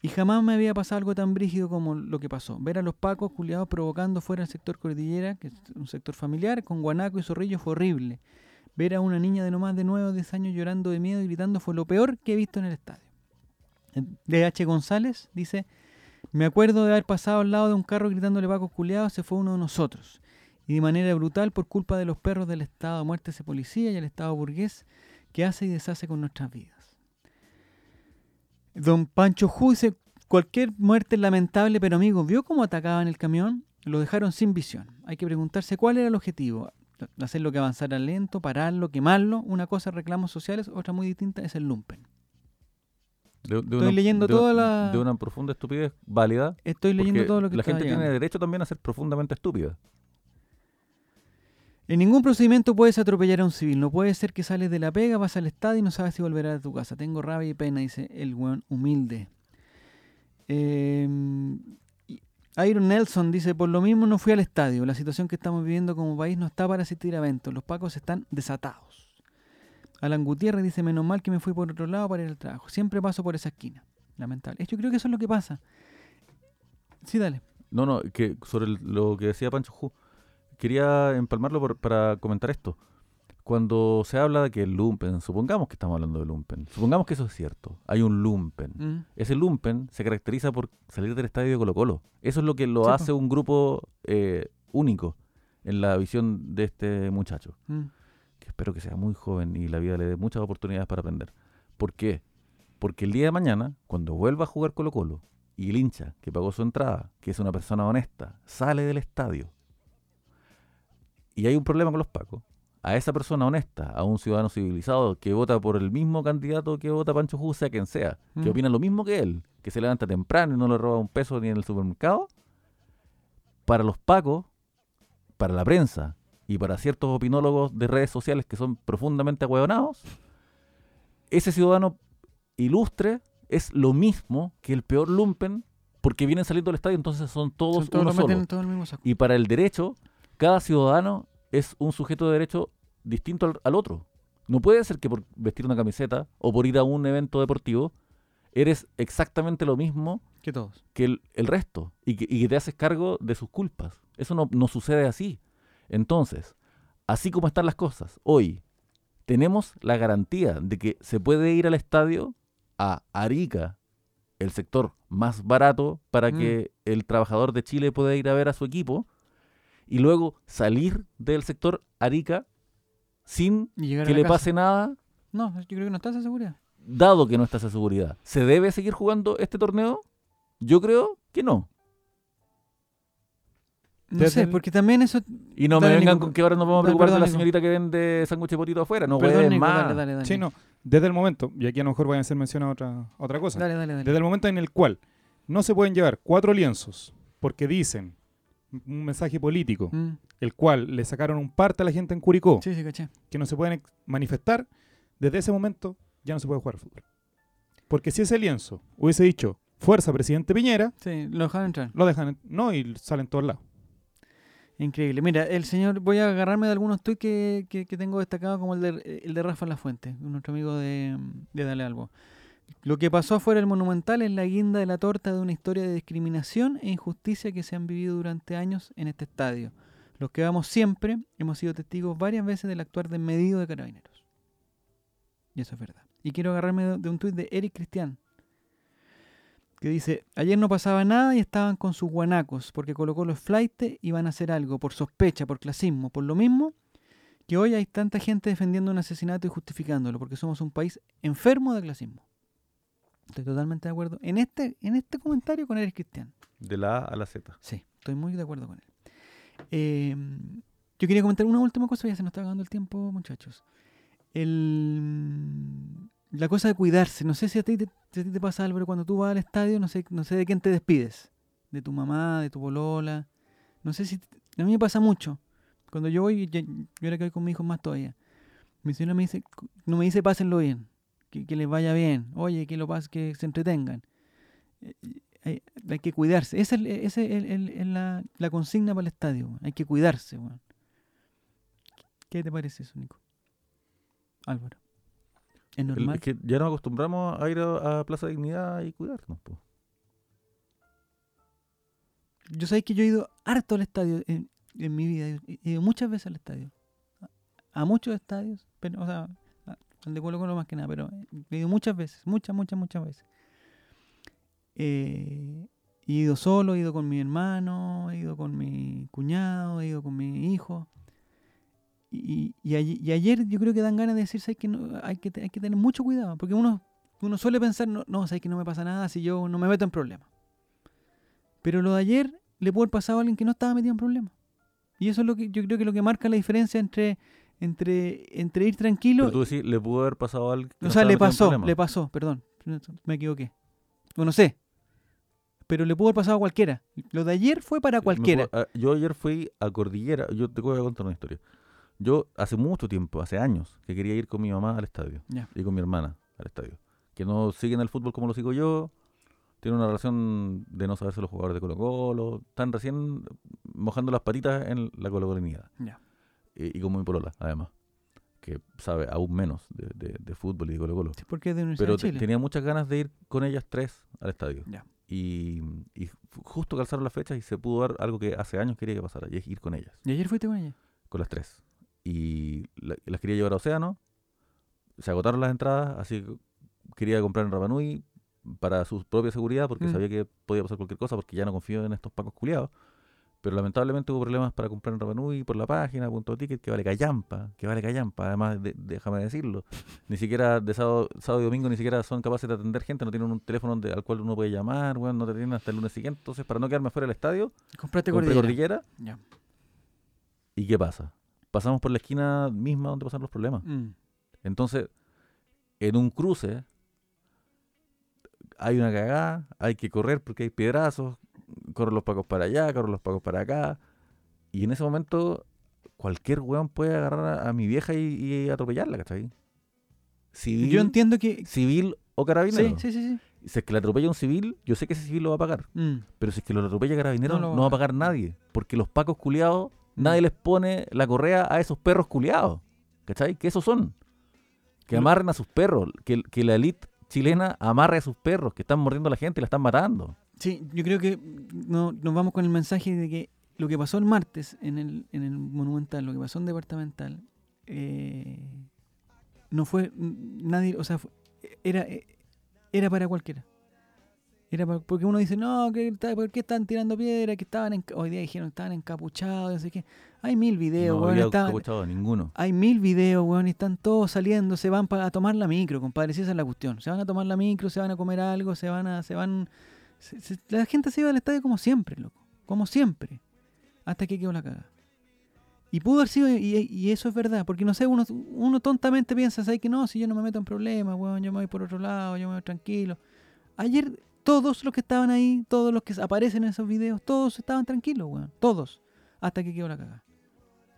Y jamás me había pasado algo tan brígido como lo que pasó. Ver a los pacos culiados provocando fuera del sector cordillera, que es un sector familiar, con guanaco y zorrillo fue horrible. Ver a una niña de no más de 9 o 10 años llorando de miedo y gritando fue lo peor que he visto en el estadio. DH González dice, me acuerdo de haber pasado al lado de un carro gritándole pacos culiados, se fue uno de nosotros. Y de manera brutal por culpa de los perros del Estado, muerte ese policía y el Estado burgués que hace y deshace con nuestras vidas. Don Pancho Ju dice, cualquier muerte es lamentable, pero amigo, ¿vio cómo atacaban el camión? Lo dejaron sin visión. Hay que preguntarse cuál era el objetivo. Hacerlo que avanzara lento, pararlo, quemarlo. Una cosa reclamos sociales, otra muy distinta es el lumpen. De, de Estoy leyendo de- toda la- De una profunda estupidez válida. Estoy leyendo todo lo que La gente tiene derecho también a ser profundamente estúpida. En ningún procedimiento puedes atropellar a un civil. No puede ser que sales de la pega, vas al estadio y no sabes si volverás a tu casa. Tengo rabia y pena, dice el weón humilde. Eh, Iron Nelson dice, por lo mismo no fui al estadio. La situación que estamos viviendo como país no está para asistir a eventos. Los pacos están desatados. Alan Gutiérrez dice, menos mal que me fui por otro lado para ir al trabajo. Siempre paso por esa esquina. Lamentable. Yo creo que eso es lo que pasa. Sí, dale. No, no, que sobre lo que decía Pancho Ju, quería empalmarlo por- para comentar esto. Cuando se habla de que el lumpen, supongamos que estamos hablando de lumpen, supongamos que eso es cierto, hay un lumpen. Mm. Ese lumpen se caracteriza por salir del estadio de Colo Colo. Eso es lo que lo Sí, po. hace un grupo eh, único en la visión de este muchacho, Mm. que espero que sea muy joven y la vida le dé muchas oportunidades para aprender. ¿Por qué? Porque el día de mañana, cuando vuelva a jugar Colo Colo, y el hincha que pagó su entrada, que es una persona honesta, sale del estadio, y hay un problema con los pacos, a esa persona honesta, a un ciudadano civilizado que vota por el mismo candidato que vota Pancho Ju, sea quien sea, que Mm. opina lo mismo que él, que se levanta temprano y no le roba un peso ni en el supermercado, para los pacos para la prensa y para ciertos opinólogos de redes sociales que son profundamente ahueonados, ese ciudadano ilustre es lo mismo que el peor lumpen porque vienen saliendo del estadio, entonces son todos Son todos uno solo. en todo el mismo saco. Y para el derecho, cada ciudadano es un sujeto de derecho distinto al, al otro. No puede ser que por vestir una camiseta o por ir a un evento deportivo eres exactamente lo mismo Que todos. que el, el resto y que, y que te haces cargo de sus culpas. Eso no, no sucede así. Entonces, así como están las cosas, hoy tenemos la garantía de que se puede ir al estadio a Arica, el sector más barato para Mm. que el trabajador de Chile pueda ir a ver a su equipo, y luego salir del sector Arica sin que le casa. pase nada, No, yo creo que no está esa seguridad. dado que no está esa seguridad. ¿Se debe seguir jugando este torneo? Yo creo que no. No sé, porque también eso. Y no Dale, me vengan Nico. con que ahora nos vamos a Dale, preocupar de la Nico. señorita que vende sándwiches potito afuera. No Perdón, pueden Nico, más. dale, dale, dale. Sí, no. Desde el momento, y aquí a lo mejor voy a hacer mención a otra, a otra cosa. Dale, dale, dale. Desde el momento en el cual no se pueden llevar cuatro lienzos porque dicen un mensaje político, Mm, el cual le sacaron un parte a la gente en Curicó, Sí, sí, caché. que no se pueden manifestar, desde ese momento ya no se puede jugar al fútbol. Porque si ese lienzo hubiese dicho fuerza presidente Piñera, Sí, lo entrar. dejan, en- no, y salen todos lados. Increíble. Mira, el señor, voy a agarrarme de algunos tweets que, que, que tengo destacado, como el de, el de Rafa Lafuente, nuestro amigo de, de Dale Algo. Lo que pasó afuera del Monumental es la guinda de la torta de una historia de discriminación e injusticia que se han vivido durante años en este estadio. Los que vamos siempre hemos sido testigos varias veces del actuar desmedido de carabineros. Y eso es verdad. Y quiero agarrarme de, un tuit de Eric Cristian, que dice, ayer no pasaba nada y estaban con sus guanacos, porque colocó los flightes y van a hacer algo, por sospecha, por clasismo, por lo mismo que hoy hay tanta gente defendiendo un asesinato y justificándolo, porque somos un país enfermo de clasismo. Estoy totalmente de acuerdo en este, en este comentario con Eric Cristian. De la A a la Z. Sí, estoy muy de acuerdo con él. Eh, yo quería comentar una última cosa, ya se nos está acabando el tiempo, muchachos. El, la cosa de cuidarse. No sé si a ti te, si a ti te pasa, Álvaro, cuando tú vas al estadio, no sé, no sé de quién te despides. De tu mamá, de tu bolola. No sé si... A mí me pasa mucho. Cuando yo voy, yo, yo ahora que voy con mi hijo más todavía. Mi señora me dice, no me dice pásenlo bien, que, que les vaya bien, oye, que lo pas que se entretengan. Eh, hay, hay que cuidarse. Esa es, esa es el- el- el- la, la consigna para el estadio. Hay que cuidarse. weón. ¿Qué te parece eso, Nico? Álvaro. ¿Es normal? es que ya nos acostumbramos a ir a, a Plaza Dignidad y cuidarnos. po. Yo sé que yo he ido harto al estadio en, en mi vida. He he ido muchas veces al estadio. A, a muchos estadios. Pero, o sea, al de Colo Colo más que nada. Pero he ido muchas veces. Muchas, muchas, muchas veces. Eh, he ido solo, he ido con mi hermano, he ido con mi cuñado, he ido con mi hijo. Y, y, aye- y ayer yo creo que dan ganas de decirse que no, hay, que, tener mucho cuidado. Porque uno, suele pensar, no, no, sabes que no me pasa nada si yo no me meto en problemas. Pero lo de ayer le pudo haber pasado a alguien que no estaba metido en problemas. Y eso es lo que yo creo que lo que marca la diferencia entre, entre, entre ir tranquilo. Pero tú decís, le pudo haber pasado a alguien. que o sea, le pasó, le pasó, perdón. Me equivoqué. O no sé. Pero le pudo haber pasado a cualquiera. Lo de ayer fue para Me cualquiera. puedo- yo ayer fui a Cordillera. Yo te voy a contar una historia. Yo hace mucho tiempo, hace años, que quería ir con mi mamá al estadio. Y con mi hermana al estadio. Que no siguen el fútbol como lo sigo yo. Tienen una relación de no saberse los jugadores de Colo Colo. Están recién mojando las patitas en la colocolinidad. Ya. Y, y como mi polola, además. Que sabe aún menos de, de- de fútbol y de Colo Colo. Sí, porque de Universidad Pero de Chile. tenía muchas ganas de ir con ellas tres al estadio. Ya. Y, y justo calzaron las fechas y se pudo dar algo que hace años quería que pasara, y es ir con ellas, ¿Y ayer fuiste con ella? con las tres. Y la- las quería llevar a Océano, se agotaron las entradas, así que quería comprar en Rapanui para su propia seguridad, porque Mm. sabía que podía pasar cualquier cosa, porque ya no confío en estos pacos culiados. Pero lamentablemente hubo problemas para comprar en Rapanui por la página, punto ticket, que vale callampa, que vale callampa, además de- déjame decirlo. Ni siquiera de sábado, sábado y domingo ni siquiera son capaces de atender gente, no tienen un teléfono donde- al cual uno puede llamar, weón, no te tienen hasta el lunes siguiente. Entonces, para no quedarme fuera del estadio, Compraste compré cordillera. cordillera. Ya. ¿Y qué pasa? Pasamos por la esquina misma donde pasan los problemas. Mm. Entonces, en un cruce hay una cagada, hay que correr porque hay piedrazos, corren los pacos para allá, corren los pacos para acá. Y en ese momento, cualquier weón puede agarrar a, a mi vieja y, y atropellarla, ¿cachai? Civil, Yo entiendo que... civil o carabinero. Sí, sí, sí. sí. Si es que le atropella un civil, yo sé que ese civil lo va a pagar. Mm. Pero si es que lo atropella carabinero, No no, lo va va a pagar nadie. Porque los pacos culiados, nadie les pone la correa a esos perros culiados. ¿Cachai? Que esos son. Que Lo- amarren a sus perros. Que, que la elite chilena amarre a sus perros, que están mordiendo a la gente y la están matando. Sí, yo creo que no, nos vamos con el mensaje de que lo que pasó el martes en el, en el Monumental, lo que pasó en Departamental, eh, no fue nadie, o sea, fu- era, eh, era para cualquiera. Era para- porque uno dice, no, que, ¿por qué están tirando piedra? Que estaban en, hoy día dijeron que estaban encapuchados, no sé qué. Hay mil videos, no weón, estaban- a ninguno. hay mil videos, weón, y están todos saliendo, se van pa- a tomar la micro, compadre, si esa es la cuestión. Se van a tomar la micro, se van a comer algo, se van a, se van... se- se- la gente se iba al estadio como siempre, loco. Como siempre. Hasta que quedó la cagada. Y pudo haber sido, y, y eso es verdad, porque no sé, uno, uno tontamente piensa, ¿sabes que no? Si yo no me meto en problemas, weón, yo me voy por otro lado, yo me voy tranquilo. Ayer todos los que estaban ahí, todos los que aparecen en esos videos, todos estaban tranquilos, weón. Todos. Hasta que quedó la cagada.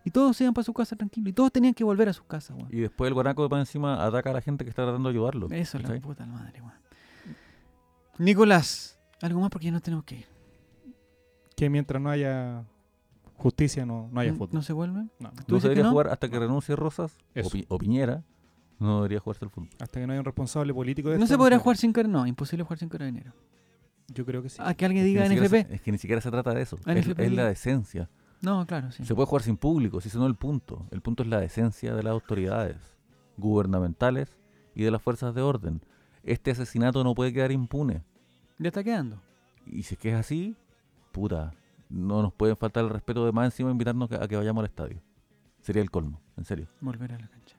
Y todos se iban para su casa tranquilos. Y todos tenían que volver a sus casas, weón. Y después el guanaco de para encima ataca a la gente que está tratando de ayudarlo. Eso es la puta madre, weón. Nicolás, algo más porque ya nos tenemos que ir. Que mientras no haya justicia, no, no haya ¿No- fútbol. ¿No se vuelven? No. ¿Tú No dices se que debería no? jugar hasta que renuncie Rosas o, Eso. Pi- o Piñera. No debería jugarse el fútbol. Hasta que no haya un responsable político de No esto, se podrá jugar sin carabineros. No, imposible jugar sin carabineros. Yo creo que sí. A que alguien Es que diga ni siquiera NFP. se- es que ni siquiera se trata de eso. Es, es la decencia. No, claro, sí. Se puede jugar sin público, si ese no es el punto. El punto es la decencia de las autoridades gubernamentales y de las fuerzas de orden. Este asesinato no puede quedar impune. Ya está quedando. Y si es que es así, puta, no nos pueden faltar el respeto de más encima invitarnos a que vayamos al estadio. Sería el colmo, en serio. Volver a la cancha.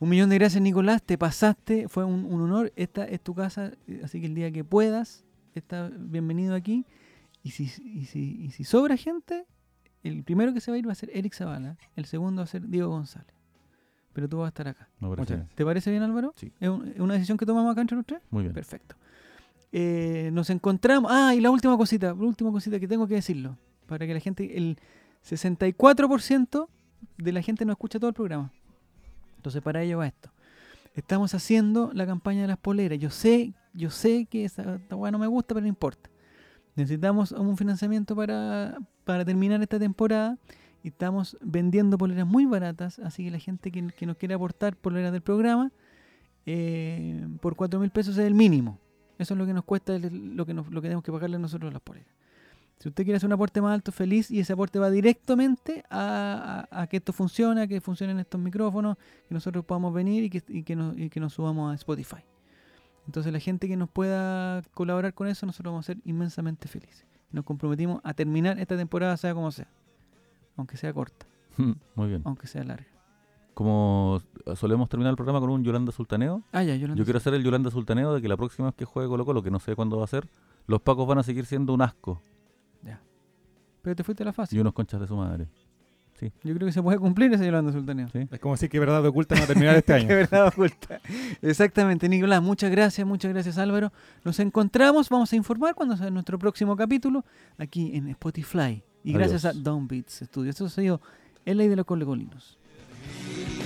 Un millón de gracias, Nicolás. Te pasaste. Fue un, un honor. Esta es tu casa. eh, Así que el día que puedas, está bienvenido aquí. Y si, y si, y si sobra gente, el primero que se va a ir va a ser Eric Zavala. El segundo va a ser Diego González. Pero tú vas a estar acá. Parece. ¿Te parece bien, Álvaro? Sí. ¿Es, un- es una decisión que tomamos acá entre los tres? Muy bien. Perfecto. Eh, nos encontramos. Ah, y la última cosita, la última cosita que tengo que decirlo. Para que la gente, el 64% de la gente no escucha todo el programa. Entonces, para ello va esto. Estamos haciendo la campaña de las poleras. Yo sé, yo sé que esa esta weá no me gusta, pero no importa. Necesitamos un financiamiento para, para terminar esta temporada. Y estamos vendiendo poleras muy baratas. Así que la gente que, que nos quiere aportar poleras del programa, eh, por 4 mil pesos es el mínimo. Eso es lo que nos cuesta, el- lo que, nos- lo que tenemos que pagarle nosotros a las poleras. Si usted quiere hacer un aporte más alto, feliz, y ese aporte va directamente a, a- a que esto funcione, a que funcionen estos micrófonos, que nosotros podamos venir y que, y que, nos, y que nos subamos a Spotify. Entonces la gente que nos pueda colaborar con eso, nosotros vamos a ser inmensamente felices. Nos comprometimos a terminar esta temporada, sea como sea. Aunque sea corta, Muy bien. aunque sea larga. Como solemos terminar el programa con un Yolanda Sultaneo, Ah, ya, yo yo quiero hacer el Yolanda Sultaneo de que la próxima vez que juegue Colo Colo, que no sé cuándo va a ser, los pacos van a seguir siendo un asco Pero te fuiste a la y fácil. unos conchas de su madre. Yo creo que se puede cumplir ese Yolanda Sultaneo. ¿sí? Es como decir que verdad oculta no va a terminar este año. verdad oculta. Exactamente, Nicolás. Muchas gracias, muchas gracias, Álvaro. Nos encontramos, vamos a informar cuando sea nuestro próximo capítulo aquí en Spotify. Y gracias a Adiós. Downbeats Studios. Esto ha sido El Ley de los Colecolinos. Yeah.